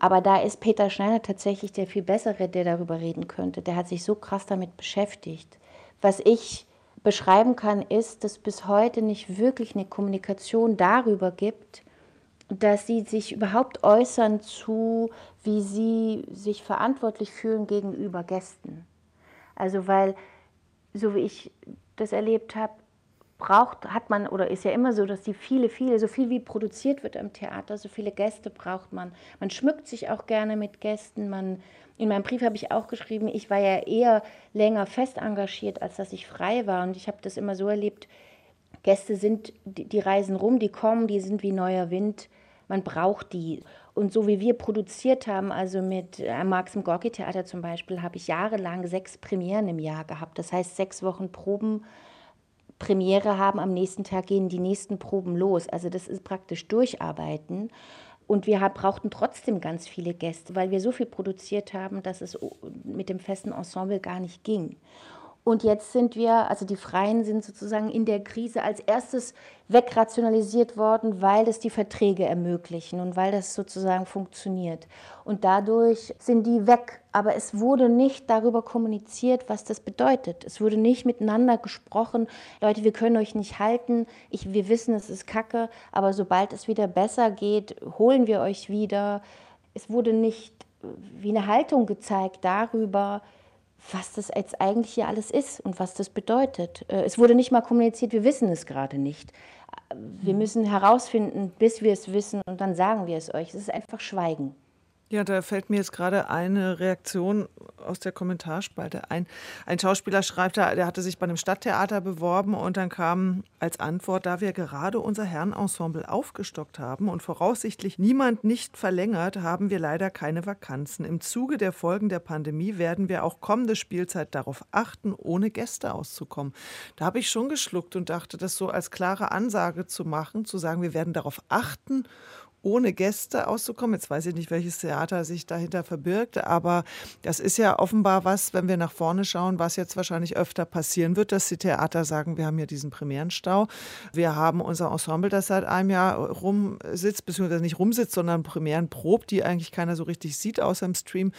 Aber da ist Peter Schneider tatsächlich der viel bessere, der darüber reden könnte. Der hat sich so krass damit beschäftigt. Was ich beschreiben kann, ist, dass bis heute nicht wirklich eine Kommunikation darüber gibt, dass sie sich überhaupt äußern zu, wie sie sich verantwortlich fühlen gegenüber Gästen. Also weil, so wie ich das erlebt habe, braucht, hat man, oder ist ja immer so, dass die viele, viele, so viel wie produziert wird am Theater, so viele Gäste braucht man. Man schmückt sich auch gerne mit Gästen. Man, in meinem Brief habe ich auch geschrieben, ich war ja eher länger fest engagiert, als dass ich frei war. Und ich habe das immer so erlebt, Gäste sind, die, reisen rum, die kommen, die sind wie neuer Wind man braucht die. Und so wie wir produziert haben, also mit äh, Marx im Gorki Theater zum Beispiel, habe ich jahrelang sechs Premieren im Jahr gehabt. Das heißt, sechs Wochen Proben, Premiere haben, am nächsten Tag gehen die nächsten Proben los. Also das ist praktisch Durcharbeiten. Und wir brauchten trotzdem ganz viele Gäste, weil wir so viel produziert haben, dass es mit dem festen Ensemble gar nicht ging. Und jetzt sind wir, also die Freien sind sozusagen in der Krise als erstes wegrationalisiert worden, weil es die Verträge ermöglichen und weil das sozusagen funktioniert. Und dadurch sind die weg. Aber es wurde nicht darüber kommuniziert, was das bedeutet. Es wurde nicht miteinander gesprochen, Leute, wir können euch nicht halten, ich, wir wissen, es ist Kacke, aber sobald es wieder besser geht, holen wir euch wieder. Es wurde nicht wie eine Haltung gezeigt darüber, was das jetzt eigentlich hier alles ist und was das bedeutet. Äh, es wurde nicht mal kommuniziert, wir wissen es gerade nicht. Wir hm. müssen herausfinden, bis wir es wissen und dann sagen wir es euch. Es ist einfach Schweigen. Ja, da fällt mir jetzt gerade eine Reaktion aus der Kommentarspalte ein. Ein Schauspieler schreibt da, der hatte sich bei einem Stadttheater beworben und dann kam als Antwort, da wir gerade unser Herrenensemble aufgestockt haben und voraussichtlich niemand nicht verlängert, haben wir leider keine Vakanzen. Im Zuge der Folgen der Pandemie werden wir auch kommende Spielzeit darauf achten, ohne Gäste auszukommen. Da habe ich schon geschluckt und dachte, das so als klare Ansage zu machen, zu sagen, wir werden darauf achten, ohne Gäste auszukommen. Jetzt weiß ich nicht, welches Theater sich dahinter verbirgt, aber das ist ja offenbar was, wenn wir nach vorne schauen, was jetzt wahrscheinlich öfter passieren wird, dass die Theater sagen, wir haben hier diesen Premierenstau. Wir haben unser Ensemble, das seit einem Jahr rumsitzt, beziehungsweise nicht rumsitzt, sondern Premieren probt, die eigentlich keiner so richtig sieht, außer im Stream.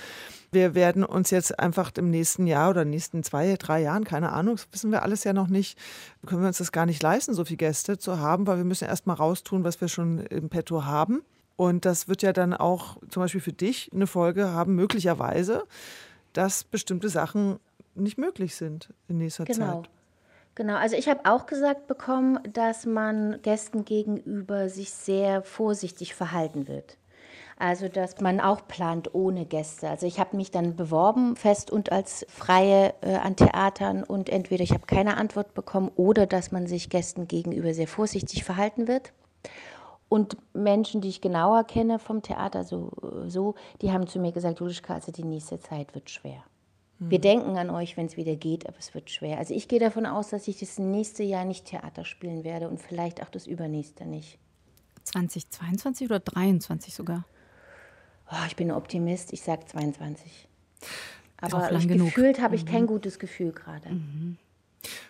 Wir werden uns jetzt einfach im nächsten Jahr oder nächsten zwei, drei Jahren, keine Ahnung, das wissen wir alles ja noch nicht, können wir uns das gar nicht leisten, so viele Gäste zu haben, weil wir müssen erst mal raustun, was wir schon im Petto haben. Und das wird ja dann auch zum Beispiel für dich eine Folge haben, möglicherweise, dass bestimmte Sachen nicht möglich sind in nächster genau. Zeit. Genau, also ich habe auch gesagt bekommen, dass man Gästen gegenüber sich sehr vorsichtig verhalten wird. Also dass man auch plant ohne Gäste. Also ich habe mich dann beworben, fest und als Freie äh, an Theatern und entweder ich habe keine Antwort bekommen oder dass man sich Gästen gegenüber sehr vorsichtig verhalten wird. Und Menschen, die ich genauer kenne vom Theater, so, so die haben zu mir gesagt, Julischka, also die nächste Zeit wird schwer. Mhm. Wir denken an euch, wenn es wieder geht, aber es wird schwer. Also ich gehe davon aus, dass ich das nächste Jahr nicht Theater spielen werde und vielleicht auch das übernächste nicht. 2022 oder 2023 sogar? Oh, ich bin ein Optimist, ich sage 22. Aber gefühlt habe ich mhm. kein gutes Gefühl gerade. Mhm.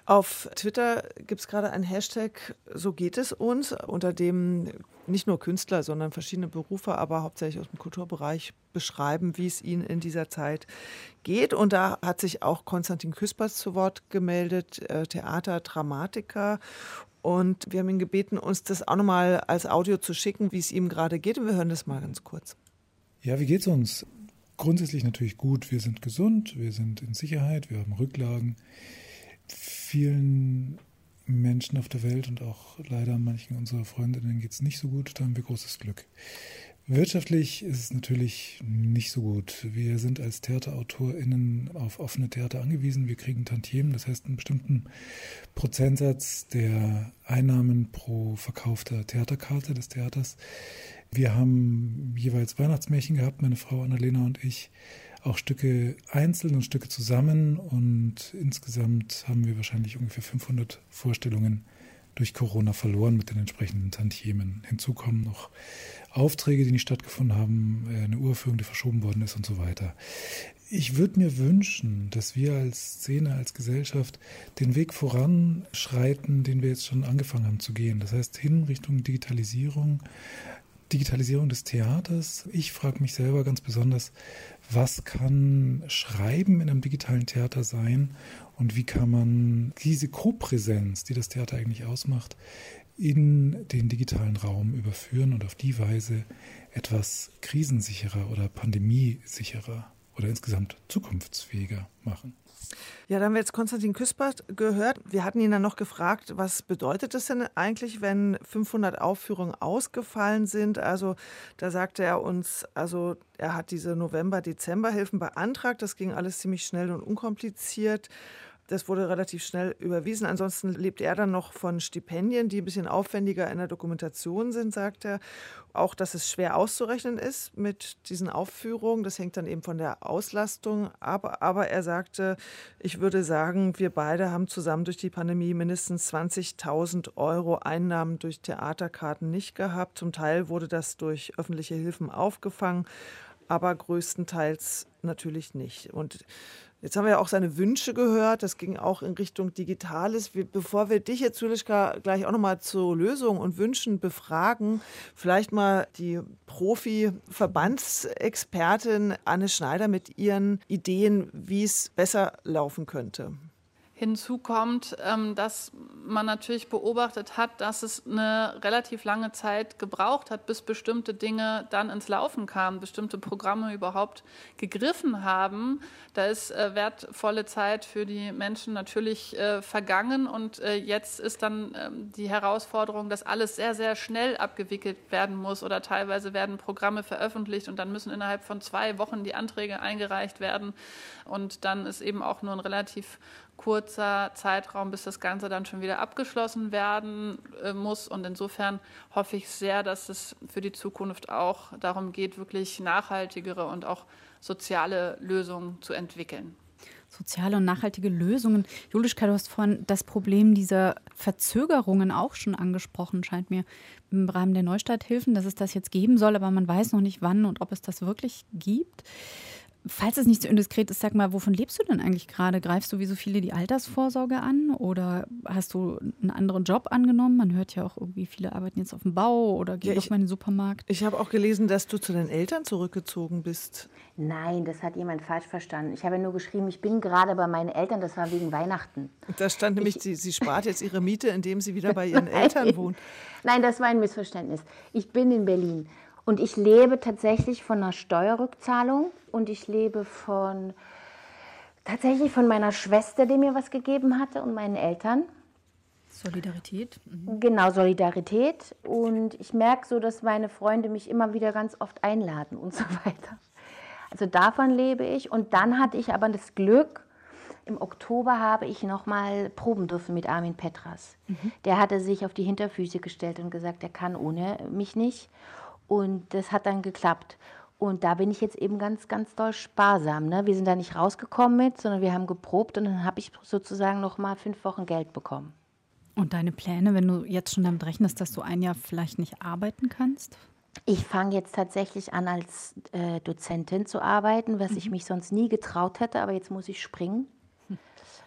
Auf Twitter gibt es gerade einen Hashtag, so geht es uns, unter dem nicht nur Künstler, sondern verschiedene Berufe, aber hauptsächlich aus dem Kulturbereich beschreiben, wie es ihnen in dieser Zeit geht. Und da hat sich auch Konstantin Küspers zu Wort gemeldet, äh, Theater, Dramatiker. Und wir haben ihn gebeten, uns das auch nochmal als Audio zu schicken, wie es ihm gerade geht. Und wir hören das mal ganz kurz. Ja, wie geht es uns? Grundsätzlich natürlich gut. Wir sind gesund, wir sind in Sicherheit, wir haben Rücklagen vielen Menschen auf der Welt und auch leider manchen unserer Freundinnen geht es nicht so gut, da haben wir großes Glück. Wirtschaftlich ist es natürlich nicht so gut. Wir sind als TheaterautorInnen auf offene Theater angewiesen. Wir kriegen Tantiemen, das heißt einen bestimmten Prozentsatz der Einnahmen pro verkaufter Theaterkarte des Theaters. Wir haben jeweils Weihnachtsmärchen gehabt, meine Frau Annalena und ich auch Stücke einzeln und Stücke zusammen und insgesamt haben wir wahrscheinlich ungefähr 500 Vorstellungen durch Corona verloren mit den entsprechenden Tantiemen. Hinzu kommen noch Aufträge, die nicht stattgefunden haben, äh, eine Uraufführung, die verschoben worden ist und so weiter. Ich würde mir wünschen, dass wir als Szene, als Gesellschaft den Weg voranschreiten, den wir jetzt schon angefangen haben zu gehen. Das heißt, hin Richtung Digitalisierung, Digitalisierung des Theaters. Ich frage mich selber ganz besonders, was kann Schreiben in einem digitalen Theater sein und wie kann man diese Co-Präsenz, die das Theater eigentlich ausmacht, in den digitalen Raum überführen und auf die Weise etwas krisensicherer oder pandemiesicherer oder insgesamt zukunftsfähiger machen. Ja, da haben wir jetzt Konstantin Küspert gehört. Wir hatten ihn dann noch gefragt, was bedeutet es denn eigentlich, wenn 500 Aufführungen ausgefallen sind? Also da sagte er uns, also er hat diese November-Dezember-Hilfen beantragt. Das ging alles ziemlich schnell und unkompliziert. Das wurde relativ schnell überwiesen. Ansonsten lebt er dann noch von Stipendien, die ein bisschen aufwendiger in der Dokumentation sind, sagt er. Auch, dass es schwer auszurechnen ist mit diesen Aufführungen. Das hängt dann eben von der Auslastung ab. Aber er sagte, ich würde sagen, wir beide haben zusammen durch die Pandemie mindestens 20.000 Euro Einnahmen durch Theaterkarten nicht gehabt. Zum Teil wurde das durch öffentliche Hilfen aufgefangen, aber größtenteils natürlich nicht. Und Jetzt haben wir ja auch seine Wünsche gehört. Das ging auch in Richtung Digitales. Bevor wir dich jetzt, Julischka, gleich auch nochmal zu Lösungen und Wünschen befragen, vielleicht mal die Profi-Verbandsexpertin Anne Schneider mit ihren Ideen, wie es besser laufen könnte. Hinzu kommt, ähm, dass man natürlich beobachtet hat, dass es eine relativ lange Zeit gebraucht hat, bis bestimmte Dinge dann ins Laufen kamen, bestimmte Programme überhaupt gegriffen haben. Da ist äh, wertvolle Zeit für die Menschen natürlich äh, vergangen und äh, jetzt ist dann ähm, die Herausforderung, dass alles sehr, sehr schnell abgewickelt werden muss oder teilweise werden Programme veröffentlicht und dann müssen innerhalb von zwei Wochen die Anträge eingereicht werden und dann ist eben auch nur ein relativ kurzer Zeitraum, bis das Ganze dann schon wieder abgeschlossen werden äh, muss. Und insofern hoffe ich sehr, dass es für die Zukunft auch darum geht, wirklich nachhaltigere und auch soziale Lösungen zu entwickeln. Soziale und nachhaltige Lösungen. Julischka, du hast vorhin das Problem dieser Verzögerungen auch schon angesprochen, scheint mir im Rahmen der Neustarthilfen, dass es das jetzt geben soll, aber man weiß noch nicht wann und ob es das wirklich gibt. Falls es nicht so indiskret ist, sag mal, wovon lebst du denn eigentlich gerade? Greifst du wie so viele die Altersvorsorge an oder hast du einen anderen Job angenommen? Man hört ja auch irgendwie, viele arbeiten jetzt auf dem Bau oder gehen ja, doch mal in den Supermarkt. Ich habe auch gelesen, dass du zu deinen Eltern zurückgezogen bist. Nein, das hat jemand falsch verstanden. Ich habe ja nur geschrieben, ich bin gerade bei meinen Eltern, das war wegen Weihnachten. Da stand nämlich, ich, sie, sie spart jetzt ihre Miete, indem sie wieder bei ihren Eltern wohnt. Nein, das war ein Missverständnis. Ich bin in Berlin und ich lebe tatsächlich von einer Steuerrückzahlung und ich lebe von tatsächlich von meiner Schwester, die mir was gegeben hatte und meinen Eltern. Solidarität. Mhm. Genau, Solidarität. Und ich merke so, dass meine Freunde mich immer wieder ganz oft einladen und so weiter. Also davon lebe ich. Und dann hatte ich aber das Glück, im Oktober habe ich nochmal proben dürfen mit Armin Petras. Mhm. Der hatte sich auf die Hinterfüße gestellt und gesagt, er kann ohne mich nicht. Und das hat dann geklappt. Und da bin ich jetzt eben ganz, ganz doll sparsam. Ne? Wir sind da nicht rausgekommen mit, sondern wir haben geprobt und dann habe ich sozusagen noch mal fünf Wochen Geld bekommen. Und deine Pläne, wenn du jetzt schon damit rechnest, dass du ein Jahr vielleicht nicht arbeiten kannst? Ich fange jetzt tatsächlich an, als äh, Dozentin zu arbeiten, was mhm. ich mich sonst nie getraut hätte, aber jetzt muss ich springen.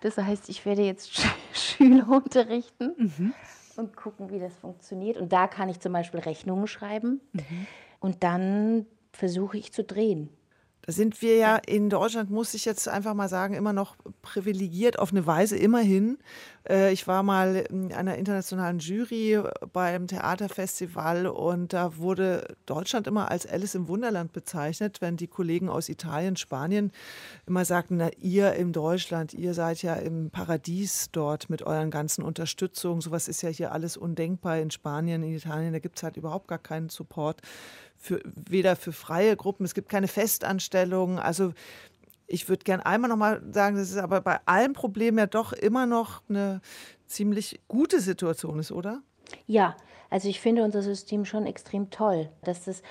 Das heißt, ich werde jetzt Sch Schüler unterrichten. Mhm und gucken, wie das funktioniert. Und da kann ich zum Beispiel Rechnungen schreiben mhm. und dann versuche ich zu drehen. Da sind wir ja in Deutschland, muss ich jetzt einfach mal sagen, immer noch privilegiert auf eine Weise, immerhin. Äh, ich war mal in einer internationalen Jury beim Theaterfestival und da wurde Deutschland immer als Alice im Wunderland bezeichnet, wenn die Kollegen aus Italien, Spanien immer sagten, na ihr in Deutschland, ihr seid ja im Paradies dort mit euren ganzen Unterstützungen. Sowas ist ja hier alles undenkbar in Spanien, in Italien, da gibt es halt überhaupt gar keinen Support für, weder für freie Gruppen, es gibt keine Festanstellungen. Also ich würde gerne einmal nochmal sagen, dass es aber bei allen Problemen ja doch immer noch eine ziemlich gute Situation ist, oder? Ja, also ich finde unser System schon extrem toll, dass es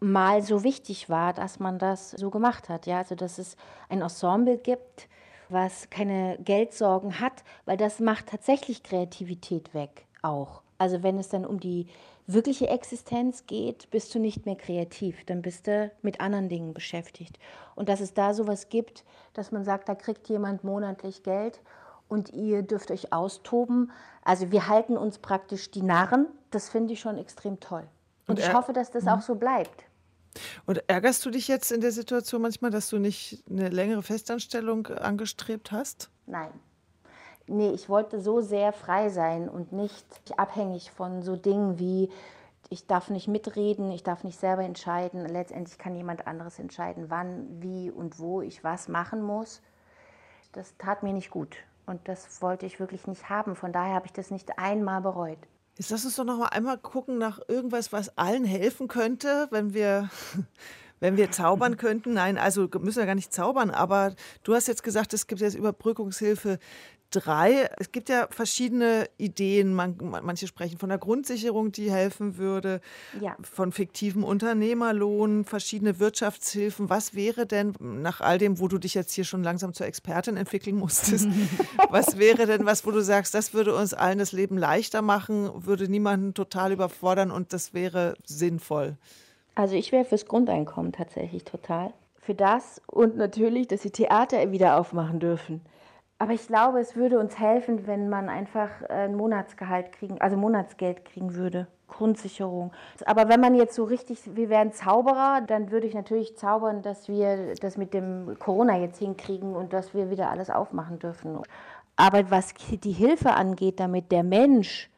mal so wichtig war, dass man das so gemacht hat. Ja, also dass es ein Ensemble gibt, was keine Geldsorgen hat, weil das macht tatsächlich Kreativität weg auch. Also wenn es dann um die wirkliche Existenz geht, bist du nicht mehr kreativ, dann bist du mit anderen Dingen beschäftigt. Und dass es da sowas gibt, dass man sagt, da kriegt jemand monatlich Geld und ihr dürft euch austoben. Also wir halten uns praktisch die Narren, das finde ich schon extrem toll. Und, und ich hoffe, dass das auch mhm. so bleibt. Und ärgerst du dich jetzt in der Situation manchmal, dass du nicht eine längere Festanstellung angestrebt hast? Nein. Nee, ich wollte so sehr frei sein und nicht abhängig von so Dingen wie, ich darf nicht mitreden, ich darf nicht selber entscheiden. Letztendlich kann jemand anderes entscheiden, wann, wie und wo ich was machen muss. Das tat mir nicht gut. Und das wollte ich wirklich nicht haben. Von daher habe ich das nicht einmal bereut. Jetzt lass uns doch noch mal einmal gucken nach irgendwas, was allen helfen könnte, wenn wir, wenn wir zaubern könnten. Nein, also müssen wir gar nicht zaubern, aber du hast jetzt gesagt, es gibt jetzt Überbrückungshilfe drei. Es gibt ja verschiedene Ideen. Man, manche sprechen von der Grundsicherung, die helfen würde, ja. von fiktivem Unternehmerlohn, verschiedene Wirtschaftshilfen. Was wäre denn nach all dem, wo du dich jetzt hier schon langsam zur Expertin entwickeln musstest, was wäre denn was, wo du sagst, das würde uns allen das Leben leichter machen, würde niemanden total überfordern und das wäre sinnvoll? Also ich wäre fürs Grundeinkommen tatsächlich total für das und natürlich, dass sie Theater wieder aufmachen dürfen. Aber ich glaube, es würde uns helfen, wenn man einfach ein Monatsgehalt kriegen, also Monatsgeld kriegen würde. Grundsicherung. Aber wenn man jetzt so richtig, wir wären Zauberer, dann würde ich natürlich zaubern, dass wir das mit dem Corona jetzt hinkriegen und dass wir wieder alles aufmachen dürfen. Aber was die Hilfe angeht, damit der Mensch,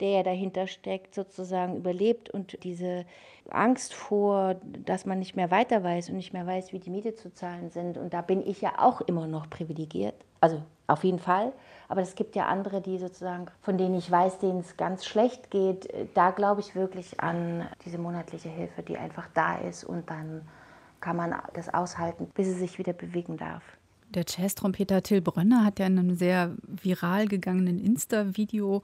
der ja dahinter steckt, sozusagen überlebt und diese Angst vor, dass man nicht mehr weiter weiß und nicht mehr weiß, wie die Miete zu zahlen sind. Und da bin ich ja auch immer noch privilegiert. Also auf jeden Fall. Aber es gibt ja andere, die sozusagen, von denen ich weiß, denen es ganz schlecht geht. Da glaube ich wirklich an diese monatliche Hilfe, die einfach da ist und dann kann man das aushalten, bis es sich wieder bewegen darf. Der Jazz-Trompeter Till Brönner hat ja in einem sehr viral gegangenen Insta-Video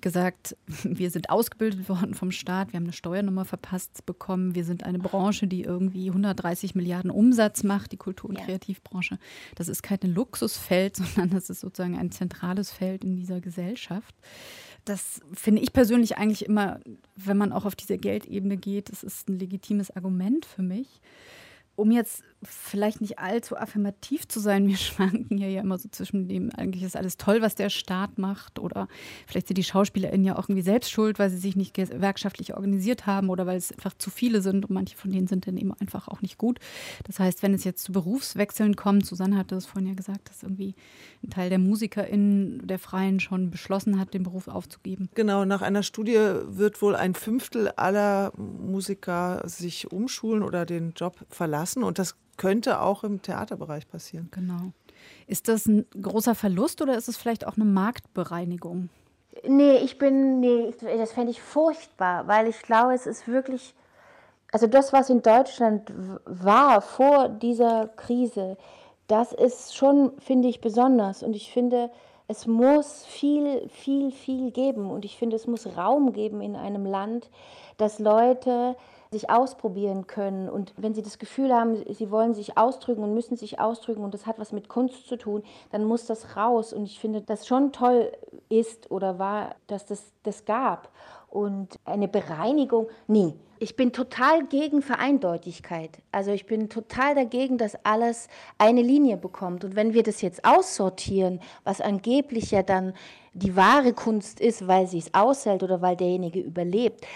gesagt, wir sind ausgebildet worden vom Staat, wir haben eine Steuernummer verpasst bekommen, wir sind eine Branche, die irgendwie 130 Milliarden Umsatz macht, die Kultur- und ja. Kreativbranche. Das ist kein Luxusfeld, sondern das ist sozusagen ein zentrales Feld in dieser Gesellschaft. Das finde ich persönlich eigentlich immer, wenn man auch auf diese Geldebene geht, das ist ein legitimes Argument für mich um jetzt vielleicht nicht allzu affirmativ zu sein, wir schwanken hier ja immer so zwischen dem, eigentlich ist alles toll, was der Staat macht oder vielleicht sind die SchauspielerInnen ja auch irgendwie selbst schuld, weil sie sich nicht gewerkschaftlich organisiert haben oder weil es einfach zu viele sind und manche von denen sind dann eben einfach auch nicht gut. Das heißt, wenn es jetzt zu Berufswechseln kommt, Susanne hatte es vorhin ja gesagt, dass irgendwie ein Teil der MusikerInnen der Freien schon beschlossen hat, den Beruf aufzugeben. Genau, nach einer Studie wird wohl ein Fünftel aller Musiker sich umschulen oder den Job verlassen und das könnte auch im Theaterbereich passieren. Genau. Ist das ein großer Verlust oder ist es vielleicht auch eine Marktbereinigung? Nee, ich bin, nee, das fände ich furchtbar, weil ich glaube, es ist wirklich, also das, was in Deutschland war vor dieser Krise, das ist schon, finde ich, besonders. Und ich finde, es muss viel, viel, viel geben. Und ich finde, es muss Raum geben in einem Land, dass Leute sich ausprobieren können. Und wenn sie das Gefühl haben, sie wollen sich ausdrücken und müssen sich ausdrücken und das hat was mit Kunst zu tun, dann muss das raus. Und ich finde, dass schon toll ist oder war, dass das das gab. Und eine Bereinigung, nie. Ich bin total gegen Vereindeutigkeit. Also ich bin total dagegen, dass alles eine Linie bekommt. Und wenn wir das jetzt aussortieren, was angeblich ja dann die wahre Kunst ist, weil sie es aushält oder weil derjenige überlebt,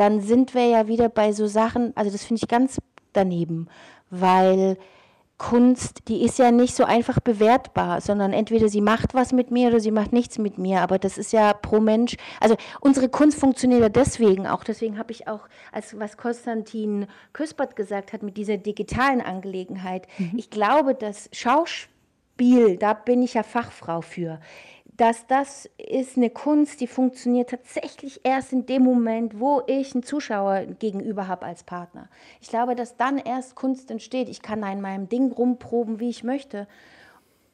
dann sind wir ja wieder bei so Sachen, also das finde ich ganz daneben, weil Kunst, die ist ja nicht so einfach bewertbar, sondern entweder sie macht was mit mir oder sie macht nichts mit mir. Aber das ist ja pro Mensch. Also unsere Kunst funktioniert ja deswegen auch. Deswegen habe ich auch, als was Konstantin Küspert gesagt hat mit dieser digitalen Angelegenheit, mhm. ich glaube, das Schauspiel, da bin ich ja Fachfrau für dass das ist eine Kunst, die funktioniert tatsächlich erst in dem Moment, wo ich einen Zuschauer gegenüber habe als Partner. Ich glaube, dass dann erst Kunst entsteht. Ich kann da in meinem Ding rumproben, wie ich möchte.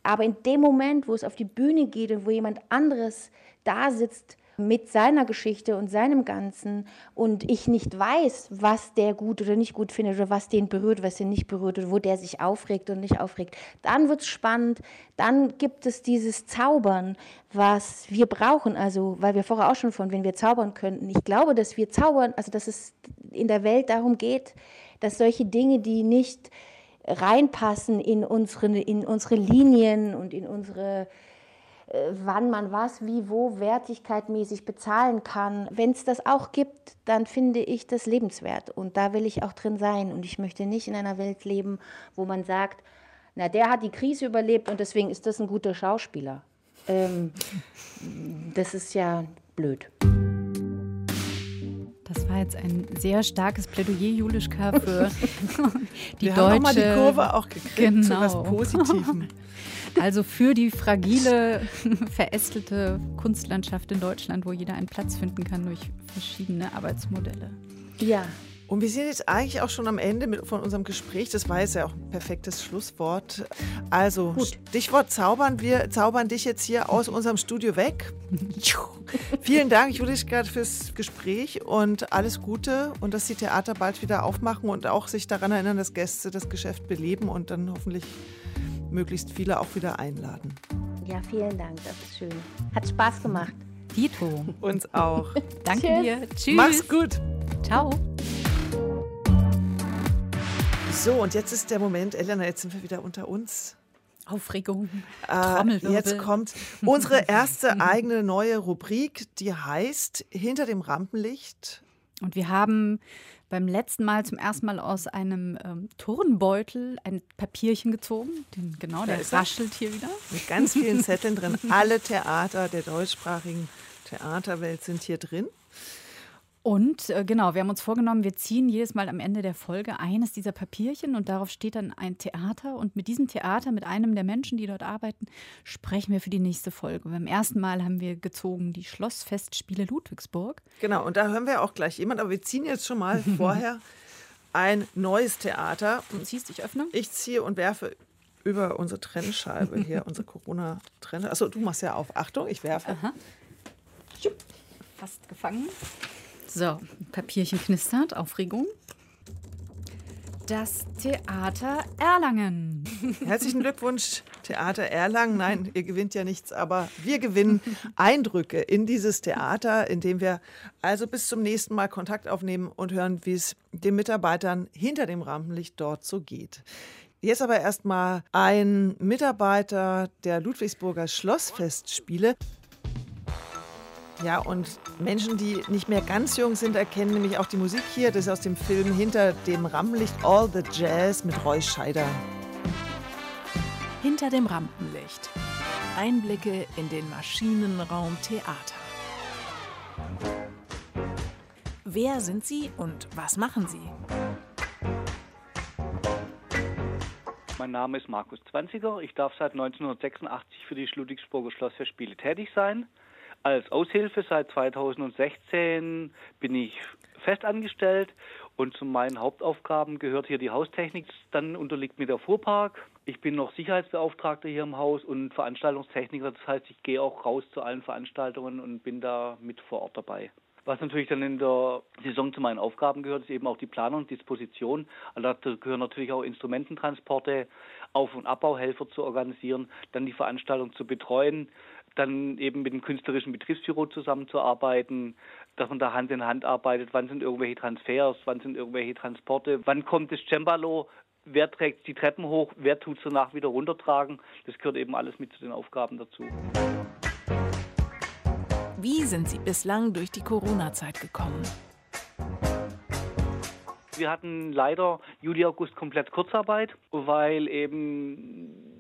Aber in dem Moment, wo es auf die Bühne geht und wo jemand anderes da sitzt, mit seiner Geschichte und seinem Ganzen und ich nicht weiß, was der gut oder nicht gut findet oder was den berührt, was den nicht berührt oder wo der sich aufregt und nicht aufregt, dann wird es spannend, dann gibt es dieses Zaubern, was wir brauchen, also weil wir vorher auch schon von, wenn wir zaubern könnten, ich glaube, dass wir zaubern, also dass es in der Welt darum geht, dass solche Dinge, die nicht reinpassen in unsere, in unsere Linien und in unsere wann man was, wie, wo wertigkeitmäßig bezahlen kann. Wenn es das auch gibt, dann finde ich das lebenswert und da will ich auch drin sein und ich möchte nicht in einer Welt leben, wo man sagt, na, der hat die Krise überlebt und deswegen ist das ein guter Schauspieler. Ähm, das ist ja blöd. Das war jetzt ein sehr starkes Plädoyer, Julischka, für die Wir deutsche... Haben die Kurve auch gekriegt genau. zu was Positivem. Also für die fragile, verästelte Kunstlandschaft in Deutschland, wo jeder einen Platz finden kann durch verschiedene Arbeitsmodelle. Ja. Und wir sind jetzt eigentlich auch schon am Ende mit, von unserem Gespräch. Das war jetzt ja auch ein perfektes Schlusswort. Also, Gut. Stichwort zaubern. Wir zaubern dich jetzt hier aus unserem Studio weg. Vielen Dank, Juliska, fürs Gespräch und alles Gute und dass die Theater bald wieder aufmachen und auch sich daran erinnern, dass Gäste das Geschäft beleben und dann hoffentlich möglichst viele auch wieder einladen. Ja, vielen Dank, das ist schön. Hat Spaß gemacht. Dito. Uns auch. Danke Tschüss. dir. Tschüss. Mach's gut. Ciao. So, und jetzt ist der Moment, Elena, jetzt sind wir wieder unter uns. Aufregung. Äh, jetzt kommt unsere erste eigene neue Rubrik, die heißt Hinter dem Rampenlicht. Und wir haben beim letzten Mal zum ersten Mal aus einem ähm, Turnbeutel ein Papierchen gezogen. Den, genau, der raschelt hier wieder. Mit ganz vielen Zetteln drin. Alle Theater der deutschsprachigen Theaterwelt sind hier drin. Und äh, genau, wir haben uns vorgenommen, wir ziehen jedes Mal am Ende der Folge eines dieser Papierchen und darauf steht dann ein Theater. Und mit diesem Theater, mit einem der Menschen, die dort arbeiten, sprechen wir für die nächste Folge. Beim ersten Mal haben wir gezogen die Schlossfestspiele Ludwigsburg. Genau, und da hören wir auch gleich jemand, aber wir ziehen jetzt schon mal vorher ein neues Theater. Du ziehst, ich öffne. Ich ziehe und werfe über unsere Trennscheibe hier, unsere Corona-Trennscheibe. Achso, du machst ja auf. Achtung, ich werfe. Aha. Fast gefangen. So, Papierchen knistert, Aufregung. Das Theater Erlangen. Herzlichen Glückwunsch, Theater Erlangen. Nein, ihr gewinnt ja nichts, aber wir gewinnen Eindrücke in dieses Theater, in dem wir also bis zum nächsten Mal Kontakt aufnehmen und hören, wie es den Mitarbeitern hinter dem Rampenlicht dort so geht. Jetzt aber erstmal ein Mitarbeiter der Ludwigsburger Schlossfestspiele. Ja, und Menschen, die nicht mehr ganz jung sind, erkennen nämlich auch die Musik hier. Das ist aus dem Film Hinter dem Rampenlicht All the Jazz mit Roy Scheider. Hinter dem Rampenlicht. Einblicke in den Maschinenraum Theater. Wer sind Sie und was machen Sie? Mein Name ist Markus Zwanziger. Ich darf seit 1986 für die Ludwigsburger Schlossfestspiele tätig sein. Als Aushilfe seit 2016 bin ich festangestellt und zu meinen Hauptaufgaben gehört hier die Haustechnik. Dann unterliegt mir der Fuhrpark. Ich bin noch Sicherheitsbeauftragter hier im Haus und Veranstaltungstechniker. Das heißt, ich gehe auch raus zu allen Veranstaltungen und bin da mit vor Ort dabei. Was natürlich dann in der Saison zu meinen Aufgaben gehört, ist eben auch die Planung und Disposition. Also dazu gehören natürlich auch Instrumententransporte, Auf- und Abbauhelfer zu organisieren, dann die Veranstaltung zu betreuen, dann eben mit dem künstlerischen Betriebsbüro zusammenzuarbeiten, dass man da Hand in Hand arbeitet, wann sind irgendwelche Transfers, wann sind irgendwelche Transporte, wann kommt das Cembalo, wer trägt die Treppen hoch, wer tut es danach wieder runtertragen. Das gehört eben alles mit zu den Aufgaben dazu. Wie sind Sie bislang durch die Corona-Zeit gekommen? Wir hatten leider Juli, August komplett Kurzarbeit, weil eben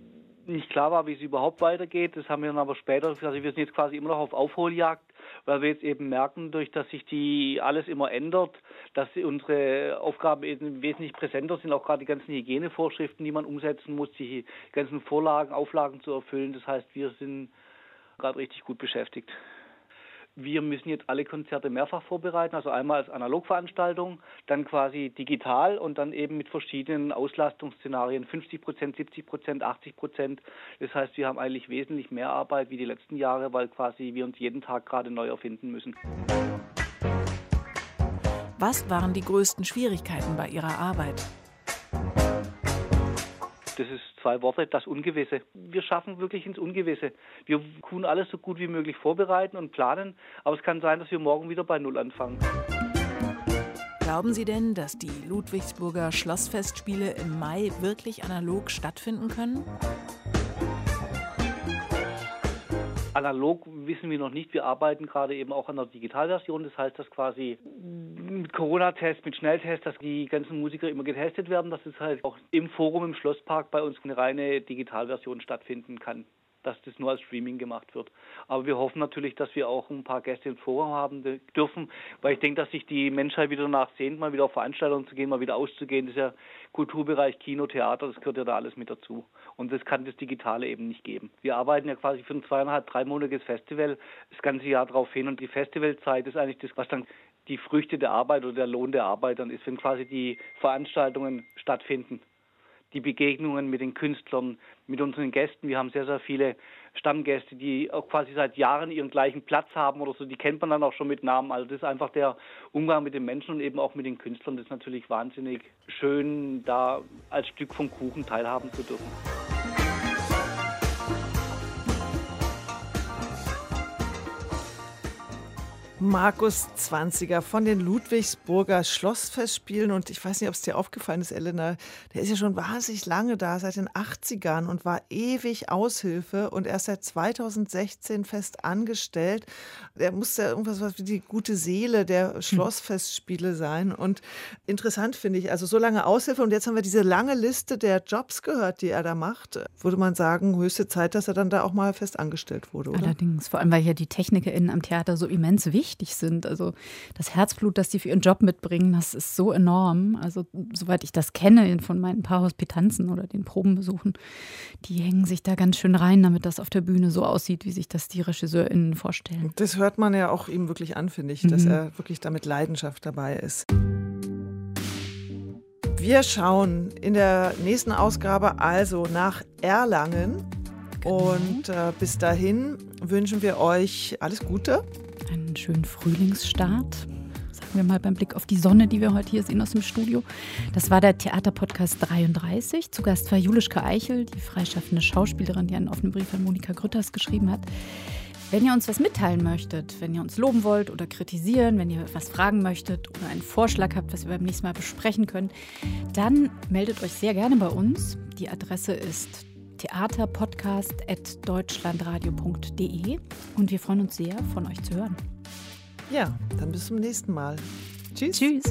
nicht klar war, wie es überhaupt weitergeht. Das haben wir dann aber später, also wir sind jetzt quasi immer noch auf Aufholjagd, weil wir jetzt eben merken, durch dass sich die alles immer ändert, dass unsere Aufgaben eben wesentlich präsenter sind, auch gerade die ganzen Hygienevorschriften, die man umsetzen muss, die ganzen Vorlagen, Auflagen zu erfüllen. Das heißt, wir sind gerade richtig gut beschäftigt. Wir müssen jetzt alle Konzerte mehrfach vorbereiten, also einmal als Analogveranstaltung, dann quasi digital und dann eben mit verschiedenen Auslastungsszenarien, 50 Prozent, 70 Prozent, 80 Prozent. Das heißt, wir haben eigentlich wesentlich mehr Arbeit wie die letzten Jahre, weil quasi wir uns jeden Tag gerade neu erfinden müssen. Was waren die größten Schwierigkeiten bei Ihrer Arbeit? Das ist zwei Worte, das Ungewisse. Wir schaffen wirklich ins Ungewisse. Wir tun alles so gut wie möglich vorbereiten und planen, aber es kann sein, dass wir morgen wieder bei Null anfangen. Glauben Sie denn, dass die Ludwigsburger Schlossfestspiele im Mai wirklich analog stattfinden können? Analog wissen wir noch nicht. Wir arbeiten gerade eben auch an der Digitalversion. Das heißt, dass quasi mit Corona-Test, mit Schnelltest, dass die ganzen Musiker immer getestet werden, dass es halt auch im Forum im Schlosspark bei uns eine reine Digitalversion stattfinden kann dass das nur als Streaming gemacht wird. Aber wir hoffen natürlich, dass wir auch ein paar Gäste im Forum haben dürfen, weil ich denke, dass sich die Menschheit wieder danach sehnt, mal wieder auf Veranstaltungen zu gehen, mal wieder auszugehen. Das ist ja Kulturbereich, Kino, Theater, das gehört ja da alles mit dazu. Und das kann das Digitale eben nicht geben. Wir arbeiten ja quasi für ein zweieinhalb, dreimonatiges Festival das ganze Jahr darauf hin und die Festivalzeit ist eigentlich das, was dann die Früchte der Arbeit oder der Lohn der Arbeit dann ist, wenn quasi die Veranstaltungen stattfinden die Begegnungen mit den Künstlern, mit unseren Gästen. Wir haben sehr, sehr viele Stammgäste, die auch quasi seit Jahren ihren gleichen Platz haben oder so. Die kennt man dann auch schon mit Namen. Also das ist einfach der Umgang mit den Menschen und eben auch mit den Künstlern. Das ist natürlich wahnsinnig schön, da als Stück vom Kuchen teilhaben zu dürfen. Markus Zwanziger von den Ludwigsburger Schlossfestspielen. Und ich weiß nicht, ob es dir aufgefallen ist, Elena, der ist ja schon wahnsinnig lange da, seit den 80ern und war ewig Aushilfe und erst seit 2016 fest angestellt. Der muss ja irgendwas wie die gute Seele der Schlossfestspiele sein. Und interessant finde ich, also so lange Aushilfe und jetzt haben wir diese lange Liste der Jobs gehört, die er da macht. Würde man sagen, höchste Zeit, dass er dann da auch mal fest angestellt wurde, oder? Allerdings, vor allem, weil ja die TechnikerInnen am Theater so immens wichtig wichtig sind. Also das Herzblut, das die für ihren Job mitbringen, das ist so enorm. Also soweit ich das kenne von meinen paar Hospitanzen oder den Probenbesuchen, die hängen sich da ganz schön rein, damit das auf der Bühne so aussieht, wie sich das die RegisseurInnen vorstellen. Das hört man ja auch ihm wirklich an, finde ich, mhm. dass er wirklich da mit Leidenschaft dabei ist. Wir schauen in der nächsten Ausgabe also nach Erlangen. Genau. Und äh, bis dahin wünschen wir euch alles Gute einen schönen Frühlingsstart. Sagen wir mal beim Blick auf die Sonne, die wir heute hier sehen aus dem Studio. Das war der Theaterpodcast 33. Zu Gast war Julischka Eichel, die freischaffende Schauspielerin, die einen offenen Brief an Monika Grütters geschrieben hat. Wenn ihr uns was mitteilen möchtet, wenn ihr uns loben wollt oder kritisieren, wenn ihr was fragen möchtet oder einen Vorschlag habt, was wir beim nächsten Mal besprechen können, dann meldet euch sehr gerne bei uns. Die Adresse ist theaterpodcast.deutschlandradio.de und wir freuen uns sehr, von euch zu hören. Ja, dann bis zum nächsten Mal. Tschüss. Tschüss.